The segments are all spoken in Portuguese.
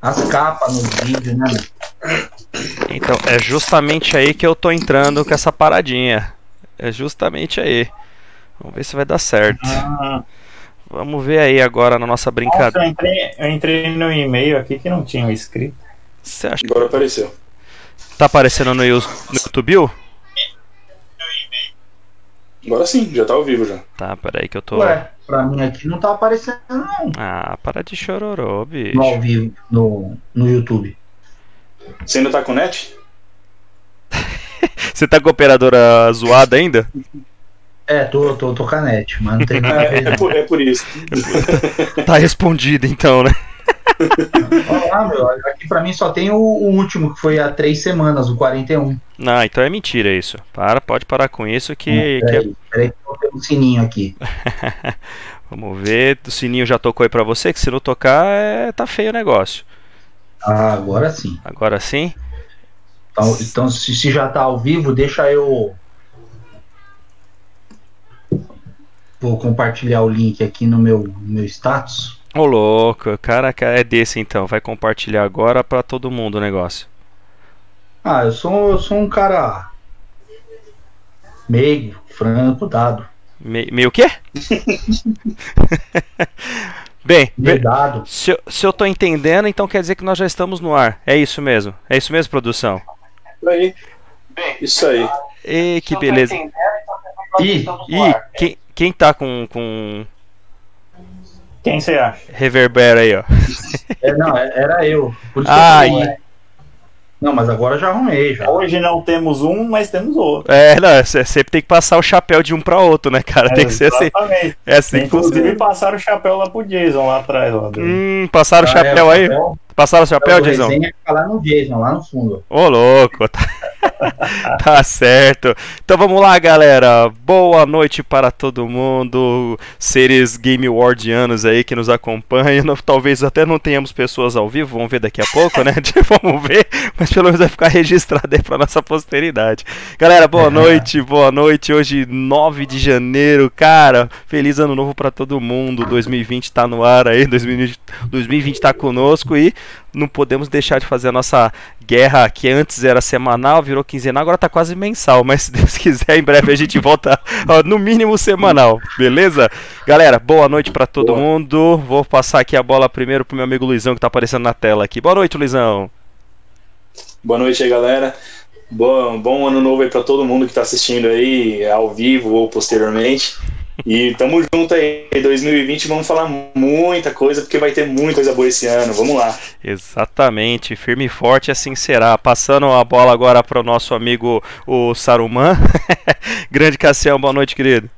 as capas nos vídeos, né? Então, é justamente aí que eu tô entrando com essa paradinha. É justamente aí. Vamos ver se vai dar certo. Ah, Vamos ver aí agora na nossa nossa, eu, brincadeira. entrei, eu entrei no e-mail aqui que não tinha o escrito. Você acha que Agora apareceu. tá aparecendo no, no YouTube? Agora sim, já tá ao vivo já. Tá, peraí que eu tô. Ué, pra mim aqui não tá aparecendo, não. Ah, para de chororô, bicho. No ao vivo, no, no YouTube. Você ainda tá com net? Você tá com a operadora zoada ainda? É, tô, tô, tô net, mas não tem nada a É, ver. é por, é por isso. Tá respondido então, né? Olha lá, meu, aqui pra mim só tem o, o último, que foi há três semanas, o 41. Não, então é mentira isso. Para, pode parar com isso que. que é- Peraí, peraí que eu tenho um sininho aqui. Vamos ver. O sininho já tocou aí pra você, que se não tocar, é... tá feio o negócio. Ah, agora sim. Agora sim. Então, então se, se já tá ao vivo, deixa eu. Vou compartilhar o link aqui no meu, no meu status. Ô louco, o cara é desse então. Vai compartilhar agora pra todo mundo o negócio. Ah, eu sou, eu sou um cara meigo, franco, dado, Me... Meio o quê? Bem, ver- medado. se eu, se eu tô entendendo, então quer dizer que nós já estamos no ar. É isso mesmo. É isso mesmo, produção. Aí. Isso aí. E que beleza. Ih, Ih, quem, quem tá com, com Quem você acha? reverbera aí, ó? é, não, é- era eu. Por isso que Ah, eu falei, e- é. Não, mas agora eu já arrumei já. Hoje não temos um, mas temos outro. É, não, você sempre tem que passar o chapéu de um pra outro, né, cara? Tem que ser assim. Exatamente. É assim que Inclusive funciona. passaram o chapéu lá pro Jason lá atrás. Lá. Hum, passaram o Ah, chapéu é, aí? chapéu. Passaram o chapéu, o Dizão? resenha fica lá no Jason, lá no fundo. Ô, louco. Tá... tá certo. Então vamos lá, galera. Boa noite para todo mundo. Seres Game Wardianos aí que nos acompanham. Talvez até não tenhamos pessoas ao vivo. Vamos ver daqui a pouco, né? vamos ver. Mas pelo menos vai ficar registrado aí para nossa posteridade. Galera, boa noite. Boa noite. Hoje, 9 de janeiro. Cara, feliz ano novo para todo mundo. 2020 tá no ar aí. 2020, 2020 tá conosco e não podemos deixar de fazer a nossa guerra que antes era semanal, virou quinzenal, agora tá quase mensal, mas se Deus quiser, em breve a gente volta ó, no mínimo semanal, beleza? Galera, boa noite pra todo Boa. mundo. Vou passar aqui a bola primeiro pro meu amigo Luizão que tá aparecendo na tela aqui. Boa noite, Luizão. Boa noite aí, galera. Bom, bom ano novo aí pra todo mundo que tá assistindo aí, ao vivo ou posteriormente. E tamo junto aí. Em 2020 vamos falar muita coisa, porque vai ter muita coisa boa esse ano. Vamos lá. Exatamente, firme e forte assim será. Passando a bola agora pro nosso amigo o Saruman. Grande Cassião, boa noite, querido.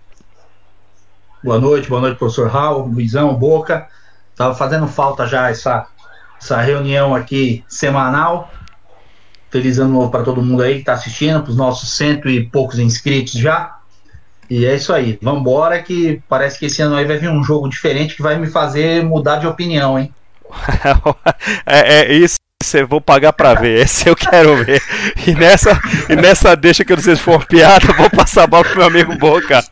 Boa noite, boa noite, professor Raul, Luizão, Boca. Tava fazendo falta já essa, essa reunião aqui semanal. Feliz ano novo para todo mundo aí que tá assistindo, para os nossos cento e poucos inscritos já. E é isso aí, vambora que parece que esse ano aí vai vir um jogo diferente que vai me fazer mudar de opinião, hein? é, é isso. Eu vou pagar pra ver, esse eu quero ver. E nessa, e nessa deixa que eu não sei se for uma piada, eu vou passar a bola pro meu amigo Boca.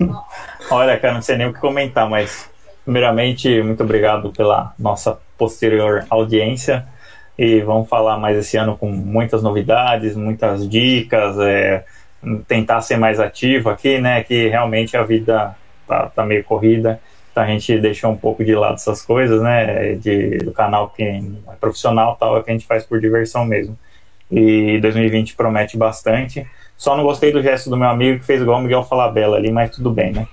Olha, cara, não sei nem o que comentar, mas primeiramente, muito obrigado pela nossa posterior audiência. E vamos falar mais esse ano com muitas novidades, muitas dicas, é, tentar ser mais ativo aqui, né? Que realmente a vida tá, tá meio corrida. Então a gente deixou um pouco de lado essas coisas, né? De, do canal que é profissional tal, é que a gente faz por diversão mesmo. E 2020 promete bastante. Só não gostei do gesto do meu amigo que fez igual o Miguel Falabella ali, mas tudo bem, né?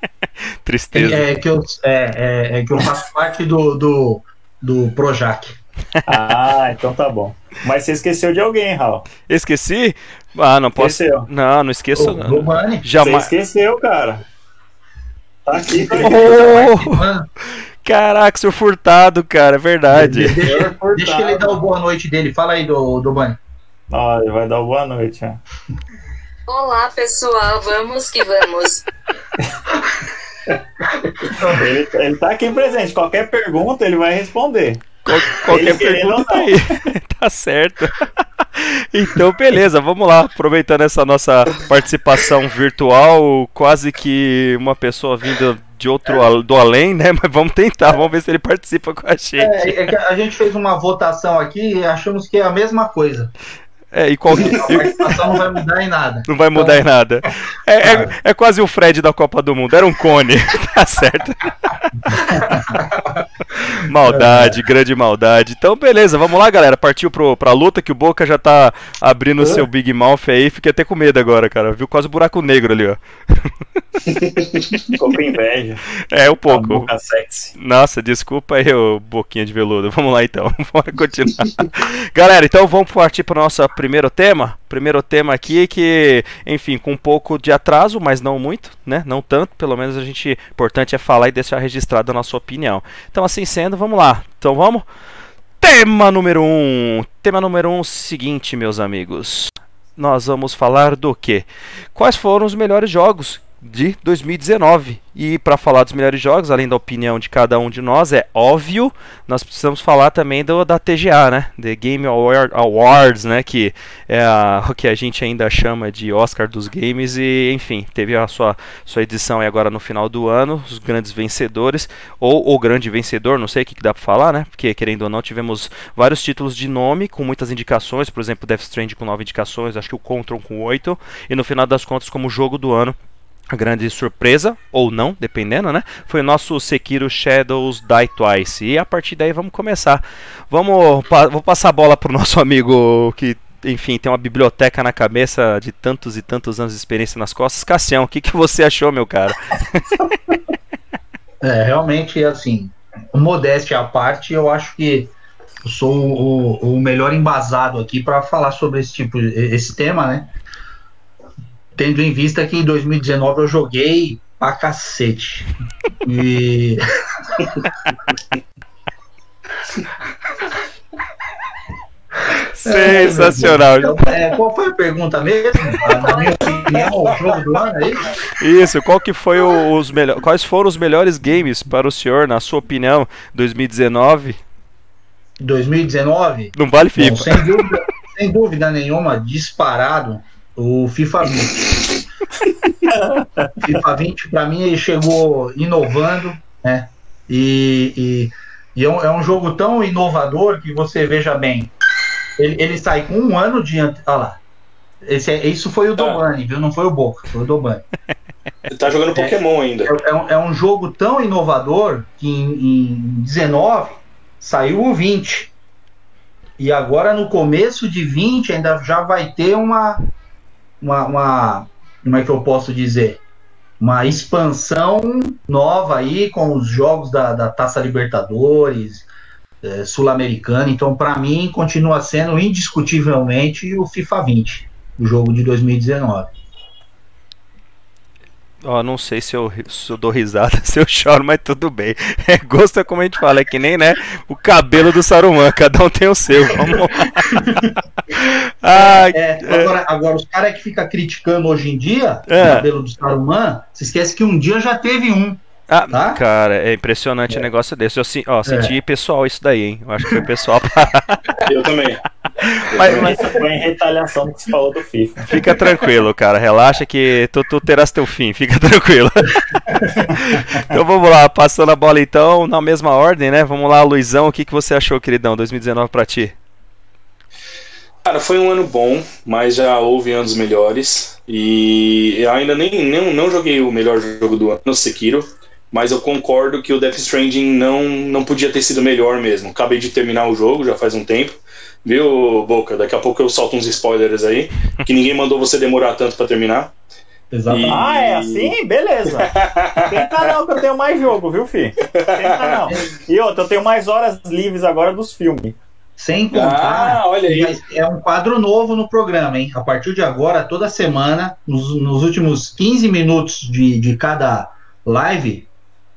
Tristeza. É, que, eu, é, é- é que eu faço parte do, do, do Projac. Ah, então tá bom. Mas você esqueceu de alguém, Raul. Esqueci? Ah, não posso. Esqueceu. Não, não esqueço O não. Você Jamais. esqueceu, cara. Tá aqui, tá Oh, Mano, caraca, seu furtado, cara, é verdade. Deixa, deixa ele dar o boa noite dele. Fala aí do, do Bani. Ó, ele vai dar boa noite, ó. Olá pessoal, vamos que vamos. Ele, ele tá aqui presente. Qualquer pergunta ele vai responder. Qual- qualquer querendo pergunta tá aí. tá certo. Então, beleza, vamos lá. Aproveitando essa nossa participação virtual, quase que uma pessoa vindo de outro do além, né? Mas vamos tentar, vamos ver se ele participa com a gente. É, é que a gente fez uma votação aqui e achamos que é a mesma coisa. É, e qual... A participação não vai mudar em nada. Não vai mudar então... em nada. É, é, é, quase o Fred da Copa do Mundo, era um cone. tá certo. maldade, grande maldade. Então, beleza, vamos lá, galera. Partiu pro, pra luta que o Boca já tá abrindo o seu Big Mouth aí. Fiquei até com medo agora, cara. Viu quase o um buraco negro ali, ó. Ficou com inveja. É, um pouco. boca sexy. Nossa, desculpa aí, ô boquinha de veludo. Vamos lá então, bora continuar. galera, então vamos partir pro nosso primeiro tema. Primeiro tema aqui que, enfim, com um pouco de atraso, mas não muito, né? Não tanto, pelo menos a gente, importante é falar e deixar registrado a nossa opinião. Então, assim sendo, vamos lá. Então vamos. Tema número 1. Um. Tema número 1, um, seguinte, meus amigos. Nós vamos falar do que? Quais foram os melhores jogos de 2019. E para falar dos melhores jogos, além da opinião de cada um de nós, é óbvio, nós precisamos falar também do, da TGA, né? The Game Awards, né? Que é a, o que a gente ainda chama de Oscar dos games. E, enfim, teve a sua, sua edição agora no final do ano, os grandes vencedores, ou o grande vencedor, não sei o que, que dá para falar, né? Porque, querendo ou não, tivemos vários títulos de nome com muitas indicações, por exemplo, Death Strand com nove indicações, acho que o Control com oito, e no final das contas, como jogo do ano a grande surpresa, ou não, dependendo, né? Foi o nosso Sekiro Shadows Die Twice. E a partir daí vamos começar. Vamos, pa vou passar a bola pro nosso amigo que, enfim, tem uma biblioteca na cabeça de tantos e tantos anos de experiência nas costas. Cassião, o que, que você achou, meu cara? é, realmente, assim, modéstia à parte, eu acho que sou o, o melhor embasado aqui para falar sobre esse tipo, esse tema, né? Tendo em vista que em 2019 eu joguei pra cacete. E. Sensacional. Então, é, qual foi a pergunta mesmo? Na minha opinião, o jogo do ano aí? É isso, qual que foi o, os melhores, quais foram os melhores games para o senhor, na sua opinião, 2019? 2019? Não vale FIFA. Bom, sem, dúvida, sem dúvida nenhuma, disparado o FIFA 20. FIFA 20, para mim, ele chegou inovando, né? E, e, e é, um, é, um, jogo tão inovador que você veja bem. Ele, ele sai com um ano de. Olha lá. Esse, é, isso foi o tá. Dobani, viu? Não foi o Boca, foi o Dobani. Ele tá jogando Pokémon ainda. É, é, um, é, um, jogo tão inovador que em, em 19 saiu o 20. E agora no começo de 20 ainda já vai ter uma, uma, uma como é que eu posso dizer? Uma expansão nova aí com os jogos da, da Taça Libertadores, é, Sul-Americana. Então, para mim, continua sendo indiscutivelmente o FIFA 20, o jogo de 2019. Ó, oh, não sei se eu, se eu dou risada, se eu choro, mas tudo bem. É, gosto é como a gente fala, é que nem, né, o cabelo do Saruman, cada um tem o seu. Vamos lá. ah, é, é, agora, agora, os caras que ficam criticando hoje em dia o é. cabelo do Saruman, se esquece que um dia já teve um. Ah, tá? cara, é impressionante o é. um negócio desse. Eu ó, senti pessoal isso daí, hein? Eu acho que foi pessoal pra... Eu também. Mas, mas foi em retaliação do que você falou do FIFA. Fica tranquilo, cara. Relaxa que tu, tu terás teu fim. Fica tranquilo. então vamos lá, passando a bola então, na mesma ordem, né? Vamos lá, Luizão, o que, que você achou, queridão, 2019 pra ti? Cara, foi um ano bom, mas já houve anos melhores. E eu ainda nem, nem não joguei o melhor jogo do ano, Sekiro. Mas eu concordo que o Death Stranding não, não podia ter sido melhor mesmo. Acabei de terminar o jogo, já faz um tempo. Viu, Boca? Daqui a pouco eu solto uns spoilers aí, que ninguém mandou você demorar tanto para terminar. Exatamente. E... Ah, é assim? Beleza. Tenta não, que eu tenho mais jogo, viu, fi? Tenta não. E outra, eu tenho mais horas livres agora dos filmes. Sem contar, ah, olha aí. é um quadro novo no programa, hein? A partir de agora, toda semana, nos, nos últimos 15 minutos de, de cada live,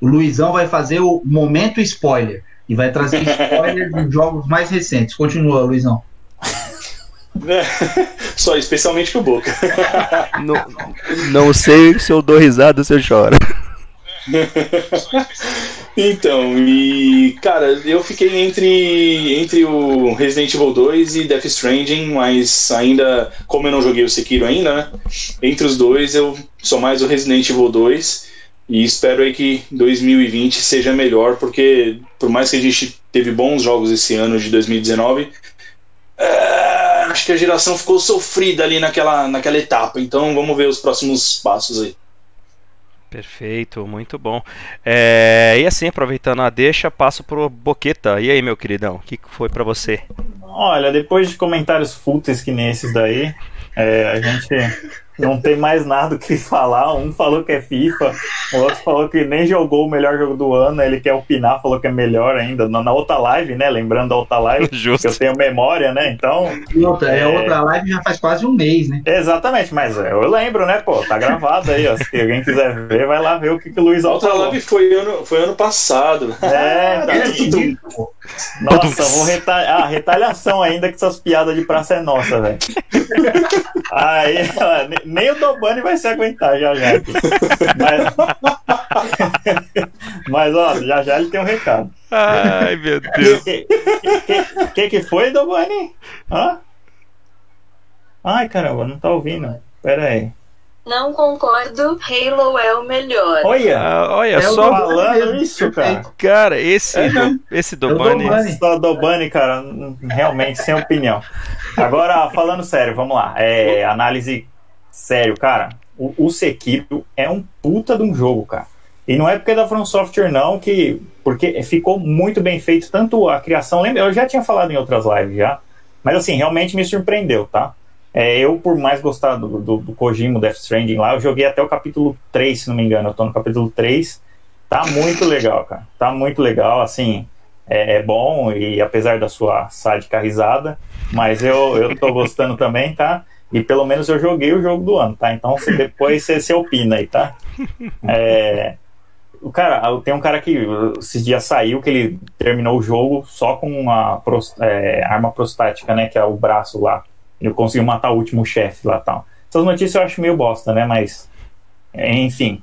o Luizão vai fazer o momento spoiler e vai trazer spoilers dos jogos mais recentes. Continua, Luizão. Só, especialmente pro Boca. Não, não sei se eu dou risada ou se eu choro. Então, e cara, eu fiquei entre, entre o Resident Evil 2 e Death Stranding, mas ainda, como eu não joguei o Sekiro ainda, né? Entre os dois eu sou mais o Resident Evil 2 e espero aí que 2020 seja melhor, porque por mais que a gente teve bons jogos esse ano de 2019, é, acho que a geração ficou sofrida ali naquela, naquela etapa. Então vamos ver os próximos passos aí. Perfeito, muito bom. É, e assim, aproveitando a deixa, passo pro Boqueta. E aí, meu queridão, o que foi para você? Olha, depois de comentários fúteis que nem esses daí, é, a gente não tem mais nada o que falar. Um falou que é FIFA, o outro falou que nem jogou o melhor jogo do ano, ele quer opinar, falou que é melhor ainda. Na, na outra live, né? Lembrando da outra live, Justo. que eu tenho memória, né? Então. E outra, é... É. outra live já faz quase um mês, né? Exatamente, mas eu lembro, né, pô? Tá gravado aí, ó. Se alguém quiser ver, vai lá ver o que, que o Luiz A Alto outra falou. live foi ano, foi ano passado. É, tá. Pô. Nossa, vou retalhar. Ah, retaliação ainda que essas piadas de praça é nossa, velho. Aí, ó, nem o Dobani vai se aguentar já já. Mas, mas ó, já já ele tem um recado. Ai, meu Deus. Que que, que, que foi, Dobani? Hã? Ai, caramba, não tá ouvindo. Pera aí. Não concordo, Halo é o melhor. Olha, Ah, olha É o só, falando mesmo, isso, cara. cara, esse, É, do, esse o Dobani. Dobani. Só Dobani, cara, realmente sem opinião. Agora, falando sério, vamos lá. É, análise sério, cara. O, o Sekiro é um puta de um jogo, cara. E não é porque é da From Software, não, que. Porque ficou muito bem feito, tanto a criação. Lembra, eu já tinha falado em outras lives já. Mas assim, realmente me surpreendeu, tá? É, eu, por mais gostar do, do, do Kojima, Death Stranding lá, eu joguei até o capítulo 3, se não me engano. Eu tô no capítulo 3. Tá muito legal, cara. Tá muito legal, assim. É, é bom, e apesar da sua sádica risada, mas eu, eu tô gostando também, tá? E pelo menos eu joguei o jogo do ano, tá? Então você- depois você, você opina aí, tá? É, o cara, tem um cara que esses dias saiu que ele terminou o jogo só com uma é, arma prostática, né? Que é o braço lá. Ele conseguiu matar o último chefe lá tal. Essas notícias eu acho meio bosta, né? Mas, enfim,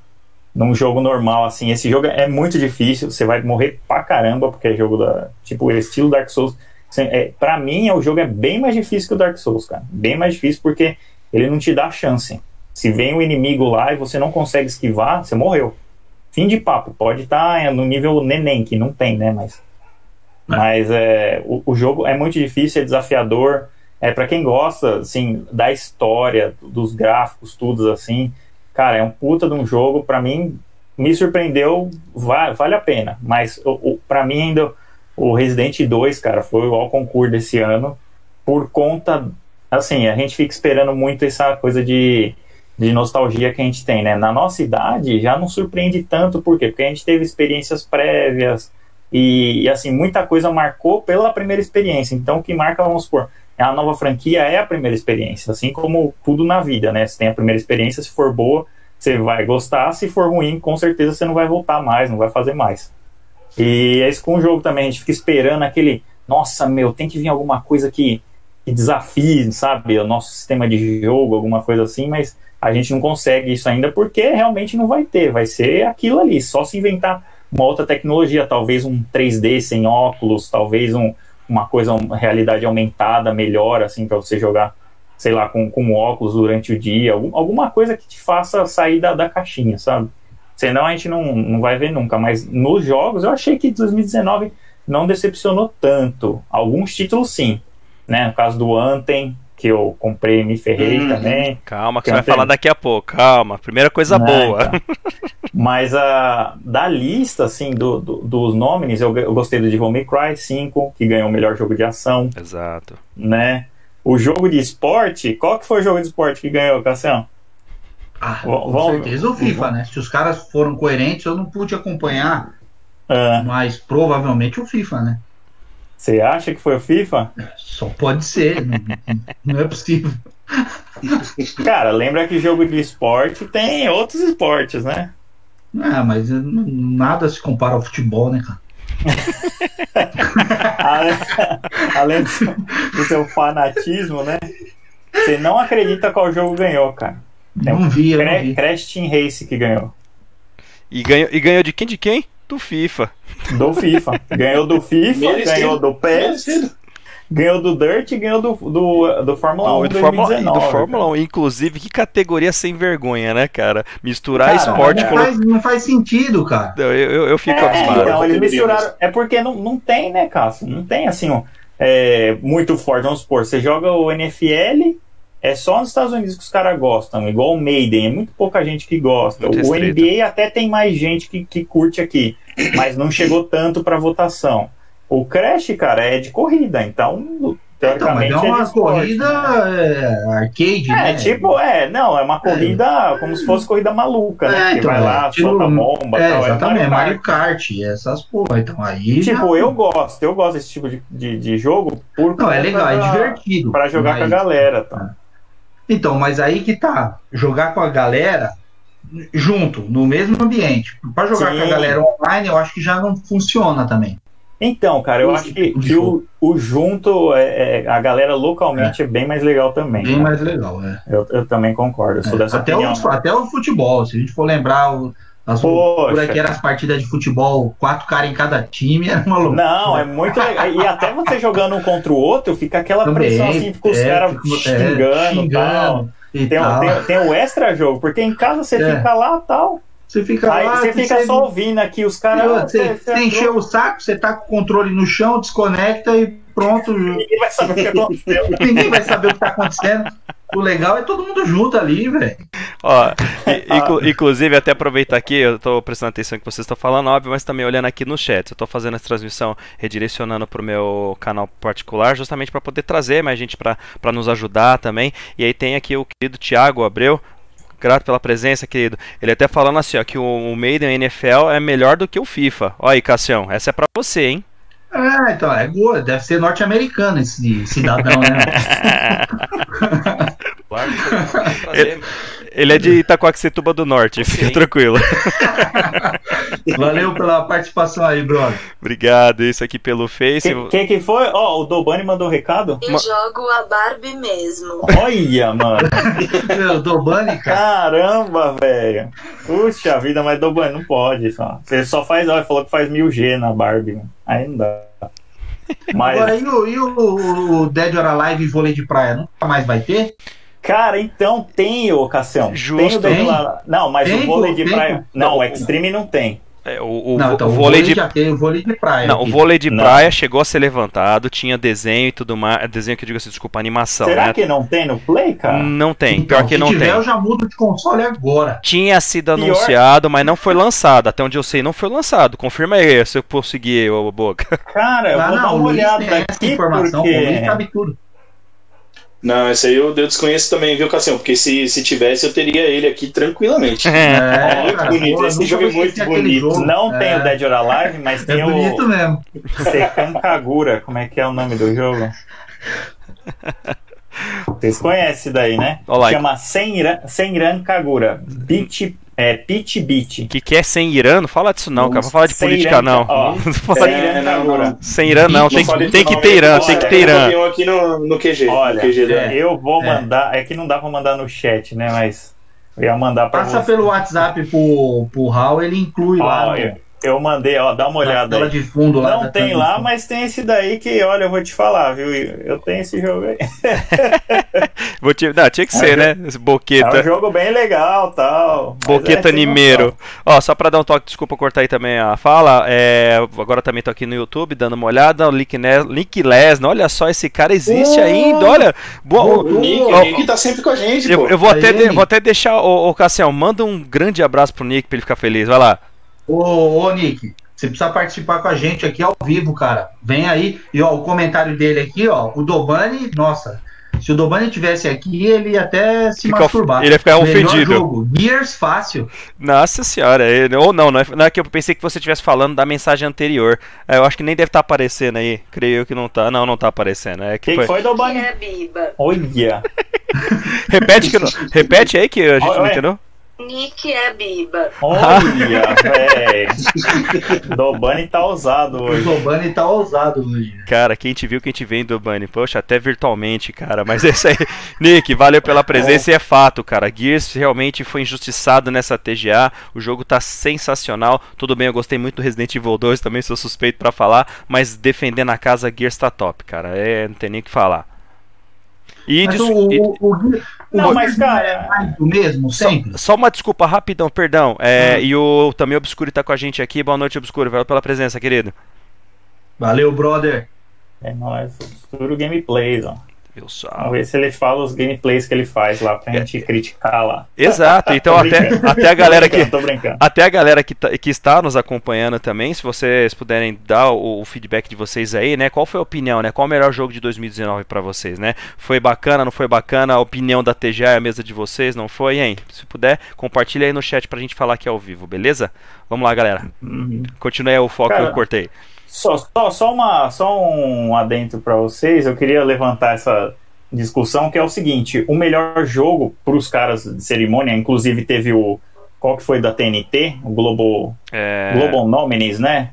num jogo normal, assim, esse jogo é muito difícil, você vai morrer pra caramba, porque é jogo da. Tipo, estilo Dark Souls. É, pra mim, o jogo é bem mais difícil que o Dark Souls, cara. Bem mais difícil porque ele não te dá chance. Se vem um inimigo lá e você não consegue esquivar, você morreu. Fim de papo. Pode estar no nível neném, que não tem, né? Mas, mas é, o, o jogo é muito difícil, é desafiador. É para quem gosta, assim, da história, dos gráficos, tudo assim. Cara, é um puta de um jogo. Pra mim, me surpreendeu, va- vale a pena. Mas o, o, para mim ainda o Resident 2, cara, foi o concurso desse ano por conta assim, a gente fica esperando muito essa coisa de, de nostalgia que a gente tem, né? Na nossa idade já não surpreende tanto, por quê? Porque a gente teve experiências prévias e, e, assim, muita coisa marcou pela primeira experiência. Então, o que marca, vamos supor, é a nova franquia é a primeira experiência, assim como tudo na vida, né? Você tem a primeira experiência, se for boa, você vai gostar, se for ruim, com certeza você não vai voltar mais, não vai fazer mais. E é isso com o jogo também, a gente fica esperando aquele, nossa, meu, tem que vir alguma coisa que, que desafie, sabe, o nosso sistema de jogo, alguma coisa assim, mas a gente não consegue isso ainda porque realmente não vai ter, vai ser aquilo ali, só se inventar uma outra tecnologia, talvez um 3D sem óculos, talvez um, uma coisa, uma realidade aumentada, melhor, assim, para você jogar, sei lá, com, com óculos durante o dia, algum, alguma coisa que te faça sair da, da caixinha, sabe? Senão a gente não, não vai ver nunca. Mas nos jogos eu achei que 2019 não decepcionou tanto. Alguns títulos sim. Né? No caso do Anthem, que eu comprei e me ferrei Uhum. também. Calma, que você vai falar daqui a pouco. Calma. Primeira coisa Né, boa. então. Mas a, da lista assim, do, do- dos nomes, eu, eu gostei do Devil May Cry 5, que ganhou o melhor jogo de ação. Exato. né? O jogo de esporte, qual que foi o jogo de esporte que ganhou, Cassião? Ah, Vamos- com vamos- certeza o FIFA, né? Se os caras foram coerentes, eu não pude acompanhar, Ah, mas provavelmente o FIFA, né? Você acha que foi o FIFA? Só pode ser, não, não é possível. Cara, lembra que jogo de esporte tem outros esportes, né? Ah, mas nada se compara ao futebol, né, cara? Além, do, do seu fanatismo, né? Você não acredita qual jogo ganhou, cara. É Não vi, eu não Cra- vi. Crash Team Race que ganhou. E ganhou, e ganhou de quem? De quem? do FIFA. Do FIFA. Ganhou do FIFA, Merecido. ganhou do PES, Merecido. ganhou do Dirt e ganhou do, do, do Fórmula 1 do, Fórmula, e 2019. do Fórmula 1. Inclusive, que categoria sem vergonha, né, cara? Misturar Cara, esporte não, com. faz, não faz sentido, cara. Eu, eu, eu fico É, abismado. então, eles misturaram. É porque não, não tem, né, Cássio? Não tem assim, ó, é, muito forte. Vamos supor, você joga o NFL, é só nos Estados Unidos que os caras gostam, igual o Maiden, é muito pouca gente que gosta. Muito o restrito. NBA até tem mais gente que, que curte aqui, mas não chegou tanto pra votação. O Crash, cara, é de corrida, então, Então, mas teoricamente. é é uma corrida né? é, arcade, É, né? tipo, é, não, é uma corrida como se fosse corrida maluca, né? É, que então, vai lá, é, tipo, solta bomba É, tal. exatamente, é Mario Kart, essas porra. Então aí. Tipo, já- eu gosto, eu gosto desse tipo de, de, de jogo por Não, é legal, é da- divertido. Pra jogar com a mas- galera, tá? Então, mas aí que tá. Jogar com a galera junto, no mesmo ambiente. Pra jogar Sim. com a galera online, eu acho que já não funciona também. Então, cara, eu Esse acho que, que o, o junto, é, é- a galera localmente é, bem mais legal também. Bem né? mais legal, é. Eu, eu também concordo, eu sou dessa até, opinião. o, até o futebol, se a gente for lembrar o, as Poxa. que eram as partidas de futebol, quatro caras em cada time, era uma loucura. Não, é muito legal. E até você jogando um contra o outro, fica aquela Também, pressão assim, fica os é, caras fica- é, xingando e tal. xingando e Tem, o- tal. tem, tem o extra jogo, porque em casa você É. fica lá tal. Você fica Aí lá, você fica só ouvindo aqui os caras. ah, Você, você encheu o saco, você tá com o controle no chão, desconecta e pronto. Ninguém vai saber o que aconteceu. Ninguém vai saber o que tá acontecendo. O legal é todo mundo junto ali, velho. Ó, inclu- inclusive, até aproveitar aqui, eu tô prestando atenção no que vocês estão falando, óbvio, mas também olhando aqui no chat. Eu tô fazendo essa transmissão redirecionando pro meu canal particular, justamente para poder trazer mais gente para nos ajudar também. E aí tem aqui o querido Thiago Abreu. Grato pela presença, querido. Ele até falando assim, ó, que o, o Maiden NFL é melhor do que o FIFA. Ó aí, Cassião, essa é pra você, hein? Ah, então, é boa. Deve ser norte-americano esse cidadão, né? Ele, ele é de Itacoaxetuba do Norte, fica tranquilo. Valeu pela participação aí, brother. Obrigado, isso aqui pelo Face. Quem que, que foi? Ó, o Dobani mandou recado? Eu Ma- jogo a Barbie mesmo. Olha, mano. Meu, Dobani, cara. Caramba, velho. Puxa vida, mas Dobani não pode. Só. Você só faz, ó, ele falou que faz 1000G na Barbie. mano. Aí não dá. Mas, Agora, e o, e o, o Dead or Alive e vôlei de praia? Nunca mais vai ter? Cara, então tem, ô Cassião. Justo. Tem o Tem? lá. Não, mas Tem, o vôlei de tem, praia. pô. Não, o Extreme não tem. É, o, o, não, então o o vôlei de já tem o vôlei de praia. Não, o aqui. vôlei de Não. praia chegou a ser levantado, tinha desenho e tudo mais. Desenho que eu digo assim, desculpa, animação, Será né? que não tem no Play, cara? Não tem, Então, pior que se não tiver, tem. eu já mudo de console agora. Tinha sido Pior- anunciado, mas não foi lançado. Até onde eu sei, não foi lançado. Confirma aí se eu conseguir, ô Boca. Cara, eu Ah, vou dar não, o uma olhada aqui informação, o Luiz porque... sabe tudo. Não, esse aí eu, eu desconheço também, viu, Cassião? Porque se, se tivesse, eu teria ele aqui tranquilamente. É, muito cara, bonito, porra, esse jogo é muito aquele bonito. jogo. Não tem É, o Dead or Alive, mas É tem bonito o mesmo. Sekan Kagura. Como é que é o nome do jogo? Vocês conhecem daí, né? Olha lá. Chama Senran, Senran Kagura. Beat, é, Pit Beat. Que quer sem Irã? Não fala disso não, cara. Não fala de Sem política Irã, não. ó. Não fala de- Senran não. Sem Irã não, tem, que- tem que ter Irã, tem que eu ter Irã. aqui no, no QG. Olha, no QG da- eu vou É. mandar. É que não dá pra mandar no chat, né? Mas eu ia mandar pra Passa você. pelo WhatsApp pro, pro Raul, ele inclui lá Ó, no- eu, mandei, ó, dá uma na olhada tela aí. de fundo lá. Não tem lá, mas tem esse daí que, olha, eu vou te falar, viu? Eu tenho esse jogo aí. Vou te... Não, tinha que ser, né? Esse É um boqueta. jogo bem legal tal. mas Boqueta é. Ó, só pra dar um toque, desculpa cortar aí também a fala. É, agora também tô aqui no YouTube dando uma olhada. O Link, Ne- Link Lesnar, olha só, esse cara existe Oh! ainda. Olha. Boa, O Nick, o Nick tá sempre com a gente, eu, pô. eu vou, Aí, até de- vou até deixar, ô, ô Cassião, manda um grande abraço pro Nick pra ele ficar feliz. Vai lá. Ô, ô, Nick, você precisa participar com a gente aqui ao vivo, cara. Vem aí. E ó, o comentário dele aqui, ó. O Dobani, nossa. Se o Dobani tivesse aqui, ele ia até se Fica of- masturbar. ele ia ficar Melhor ofendido. jogo. Gears fácil. Nossa senhora, ele- ou não, não é, não é que eu pensei que você estivesse falando da mensagem anterior. É, eu acho que nem deve estar aparecendo aí. Creio que não tá. Não, não tá aparecendo. É que Quem foi. foi, Dobani? é Biba. Olha. Repete, que repete aí que a gente Olha, não entendeu. Nick é Biba. Olha, velho. Dobani tá ousado O hoje. Zobani tá ousado hoje. Cara, quem te viu, quem te vem do Bunny. Poxa, até virtualmente, cara. Mas é isso aí. Nick, valeu pela presença e é fato, cara. Gears realmente foi injustiçado nessa TGA. O jogo tá sensacional. Tudo bem, eu gostei muito do Resident Evil 2, também sou suspeito pra falar. Mas defendendo a casa, Gears tá top, cara. É, não tem nem o que falar. E, Mas des- o, o, o, o Não, o- mas, cara- é mais do mesmo, sempre. Só uma desculpa rapidão, perdão. É, E o também Obscuro tá com a gente aqui. Boa noite, Obscuro. Valeu pela presença, querido. Valeu, brother. É nóis. Futuro gameplays, ó. Viu só? Vamos ver se ele fala os gameplays que ele faz lá pra gente criticar lá. Exato, então até, até a galera que. Até a galera que, tá- que está nos acompanhando também, se vocês puderem dar o, o feedback de vocês aí, né? Qual foi a opinião, né? Qual o melhor jogo de 2019 pra vocês, né? Foi bacana, não foi bacana? A opinião da TGA é a mesa de vocês, não foi, hein? Se puder, compartilha aí no chat pra gente falar aqui ao vivo, beleza? Vamos lá, galera. Uhum. Continue aí o foco que Cara, eu cortei. Só, só, só, uma, só um adentro para vocês. Eu queria levantar essa discussão que é o seguinte: o melhor jogo para os caras de cerimônia, inclusive teve o qual que foi da TNT, o Global É... Global Nominees, né?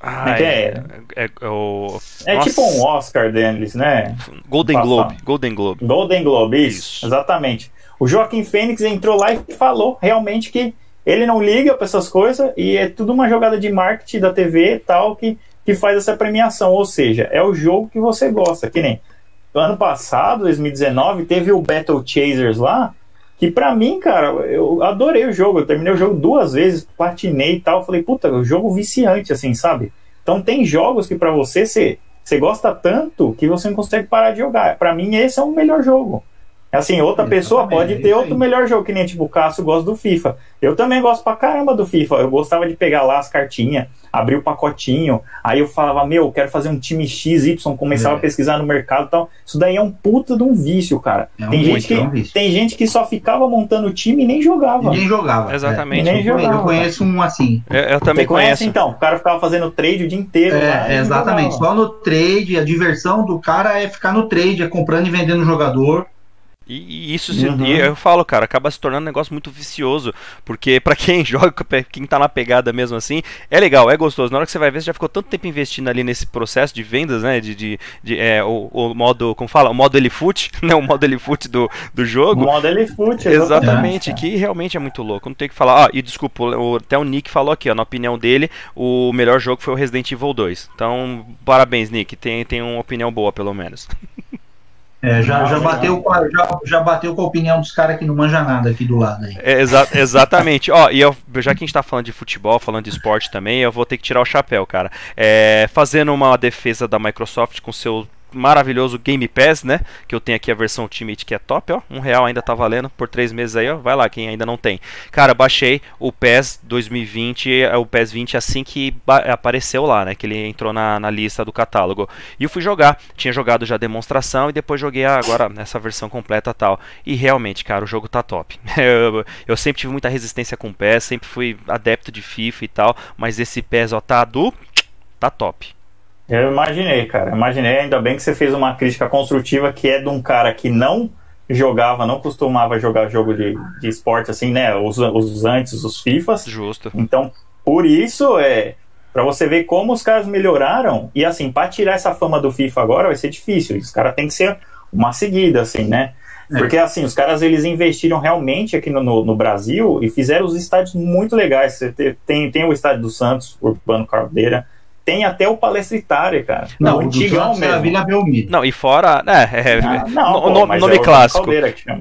Ah, que é, é- é o É tipo um Oscar deles, né? Golden. Globe. Golden Globe. Golden Globe, isso, Isso. exatamente. O Joaquim Fênix entrou lá e falou realmente que ele não liga para essas coisas e é tudo uma jogada de marketing da TV e tal que, que faz essa premiação. Ou seja, é o jogo que você gosta. Que nem ano passado, 2019, teve o Battle Chasers lá. Que pra mim, cara, eu adorei o jogo. Eu terminei o jogo duas vezes, platinei e tal. Falei, puta, o jogo viciante, assim, sabe? Então tem jogos que pra você, você você gosta tanto que você não consegue parar de jogar. Pra mim, esse é o melhor jogo. Assim, outra Exatamente, pessoa pode é ter outro melhor jogo, que nem tipo o Cássio gosta do FIFA. Eu também gosto pra caramba do FIFA. Eu gostava de pegar lá as cartinhas, abrir o pacotinho, aí eu falava, meu, eu quero fazer um time XY, começava É. a pesquisar no mercado e tal. Isso daí é um puta de um vício, cara. É um tem, gente que, é um vício. tem gente que só ficava montando o time e nem jogava. Ninguém jogava. Exatamente. É. Nem Eu, jogava. conheço um assim. Eu, eu também Você conhece conheço. então? O cara ficava fazendo trade o dia inteiro. lá, É, e não exatamente. jogava. Só no trade, a diversão do cara é ficar no trade, é comprando e vendendo jogador. E, e isso se- Uhum. e eu falo, cara, acaba se tornando um negócio muito vicioso. Porque pra quem joga, pra quem tá na pegada mesmo assim, é legal, é gostoso. Na hora que você vai ver, você já ficou tanto tempo investindo ali nesse processo de vendas, né? De, de, de, é, o, o modo, como fala? O modo Elifoot, né? O modo Elifoot do, do O jogo. modo ele fute, Exatamente, que realmente é muito louco. Não tem o que falar. Ah, e desculpa, o- até o Nick falou aqui, ó, na opinião dele, o melhor jogo foi o Resident Evil 2. Então, parabéns, Nick. Tem, tem uma opinião boa, pelo menos. É, já, Não, já, bateu com a, já, já bateu com a opinião dos caras que não manja nada aqui do lado aí. É, exa- exatamente. Ó, e eu, já que a gente tá falando de futebol, falando de esporte também, eu vou ter que tirar o chapéu, cara. É, fazendo uma defesa da Microsoft com seu maravilhoso Game Pass, né? Que eu tenho aqui a versão Ultimate que é top, ó. Um real ainda tá valendo por três meses aí, ó. Vai lá, quem ainda não tem. Cara, baixei o PES 2020, é, o PES 20 assim que apareceu lá, né? Que ele entrou na, na lista do catálogo. E eu fui jogar. Tinha jogado já demonstração e depois joguei agora essa versão completa tal. E realmente, cara, o jogo tá top. Eu, eu sempre tive muita resistência com o PES, sempre fui adepto de FIFA e tal. Mas esse PES, ó, tá do. Tá top. Eu imaginei, cara. Imaginei, ainda bem que você fez uma crítica construtiva que é de um cara que não jogava, não costumava jogar jogo de, de esporte assim, né? Os, os antes, os FIFAs. Justo. Então, por isso, é. Pra você ver como os caras melhoraram. E assim, pra tirar essa fama do FIFA agora vai ser difícil. Os caras tem que ser uma seguida, assim, né? É. Porque assim, os caras eles investiram realmente aqui no, no, no Brasil e fizeram os estádios muito legais. Você te- tem, tem o estádio do Santos, Urbano Caldeira, tem até o Palestra Itália, cara. Não, o o antigão é mesmo. Vila Belmiro. Não, e fora. É, é, Ah, não, pô, nome é o clássico.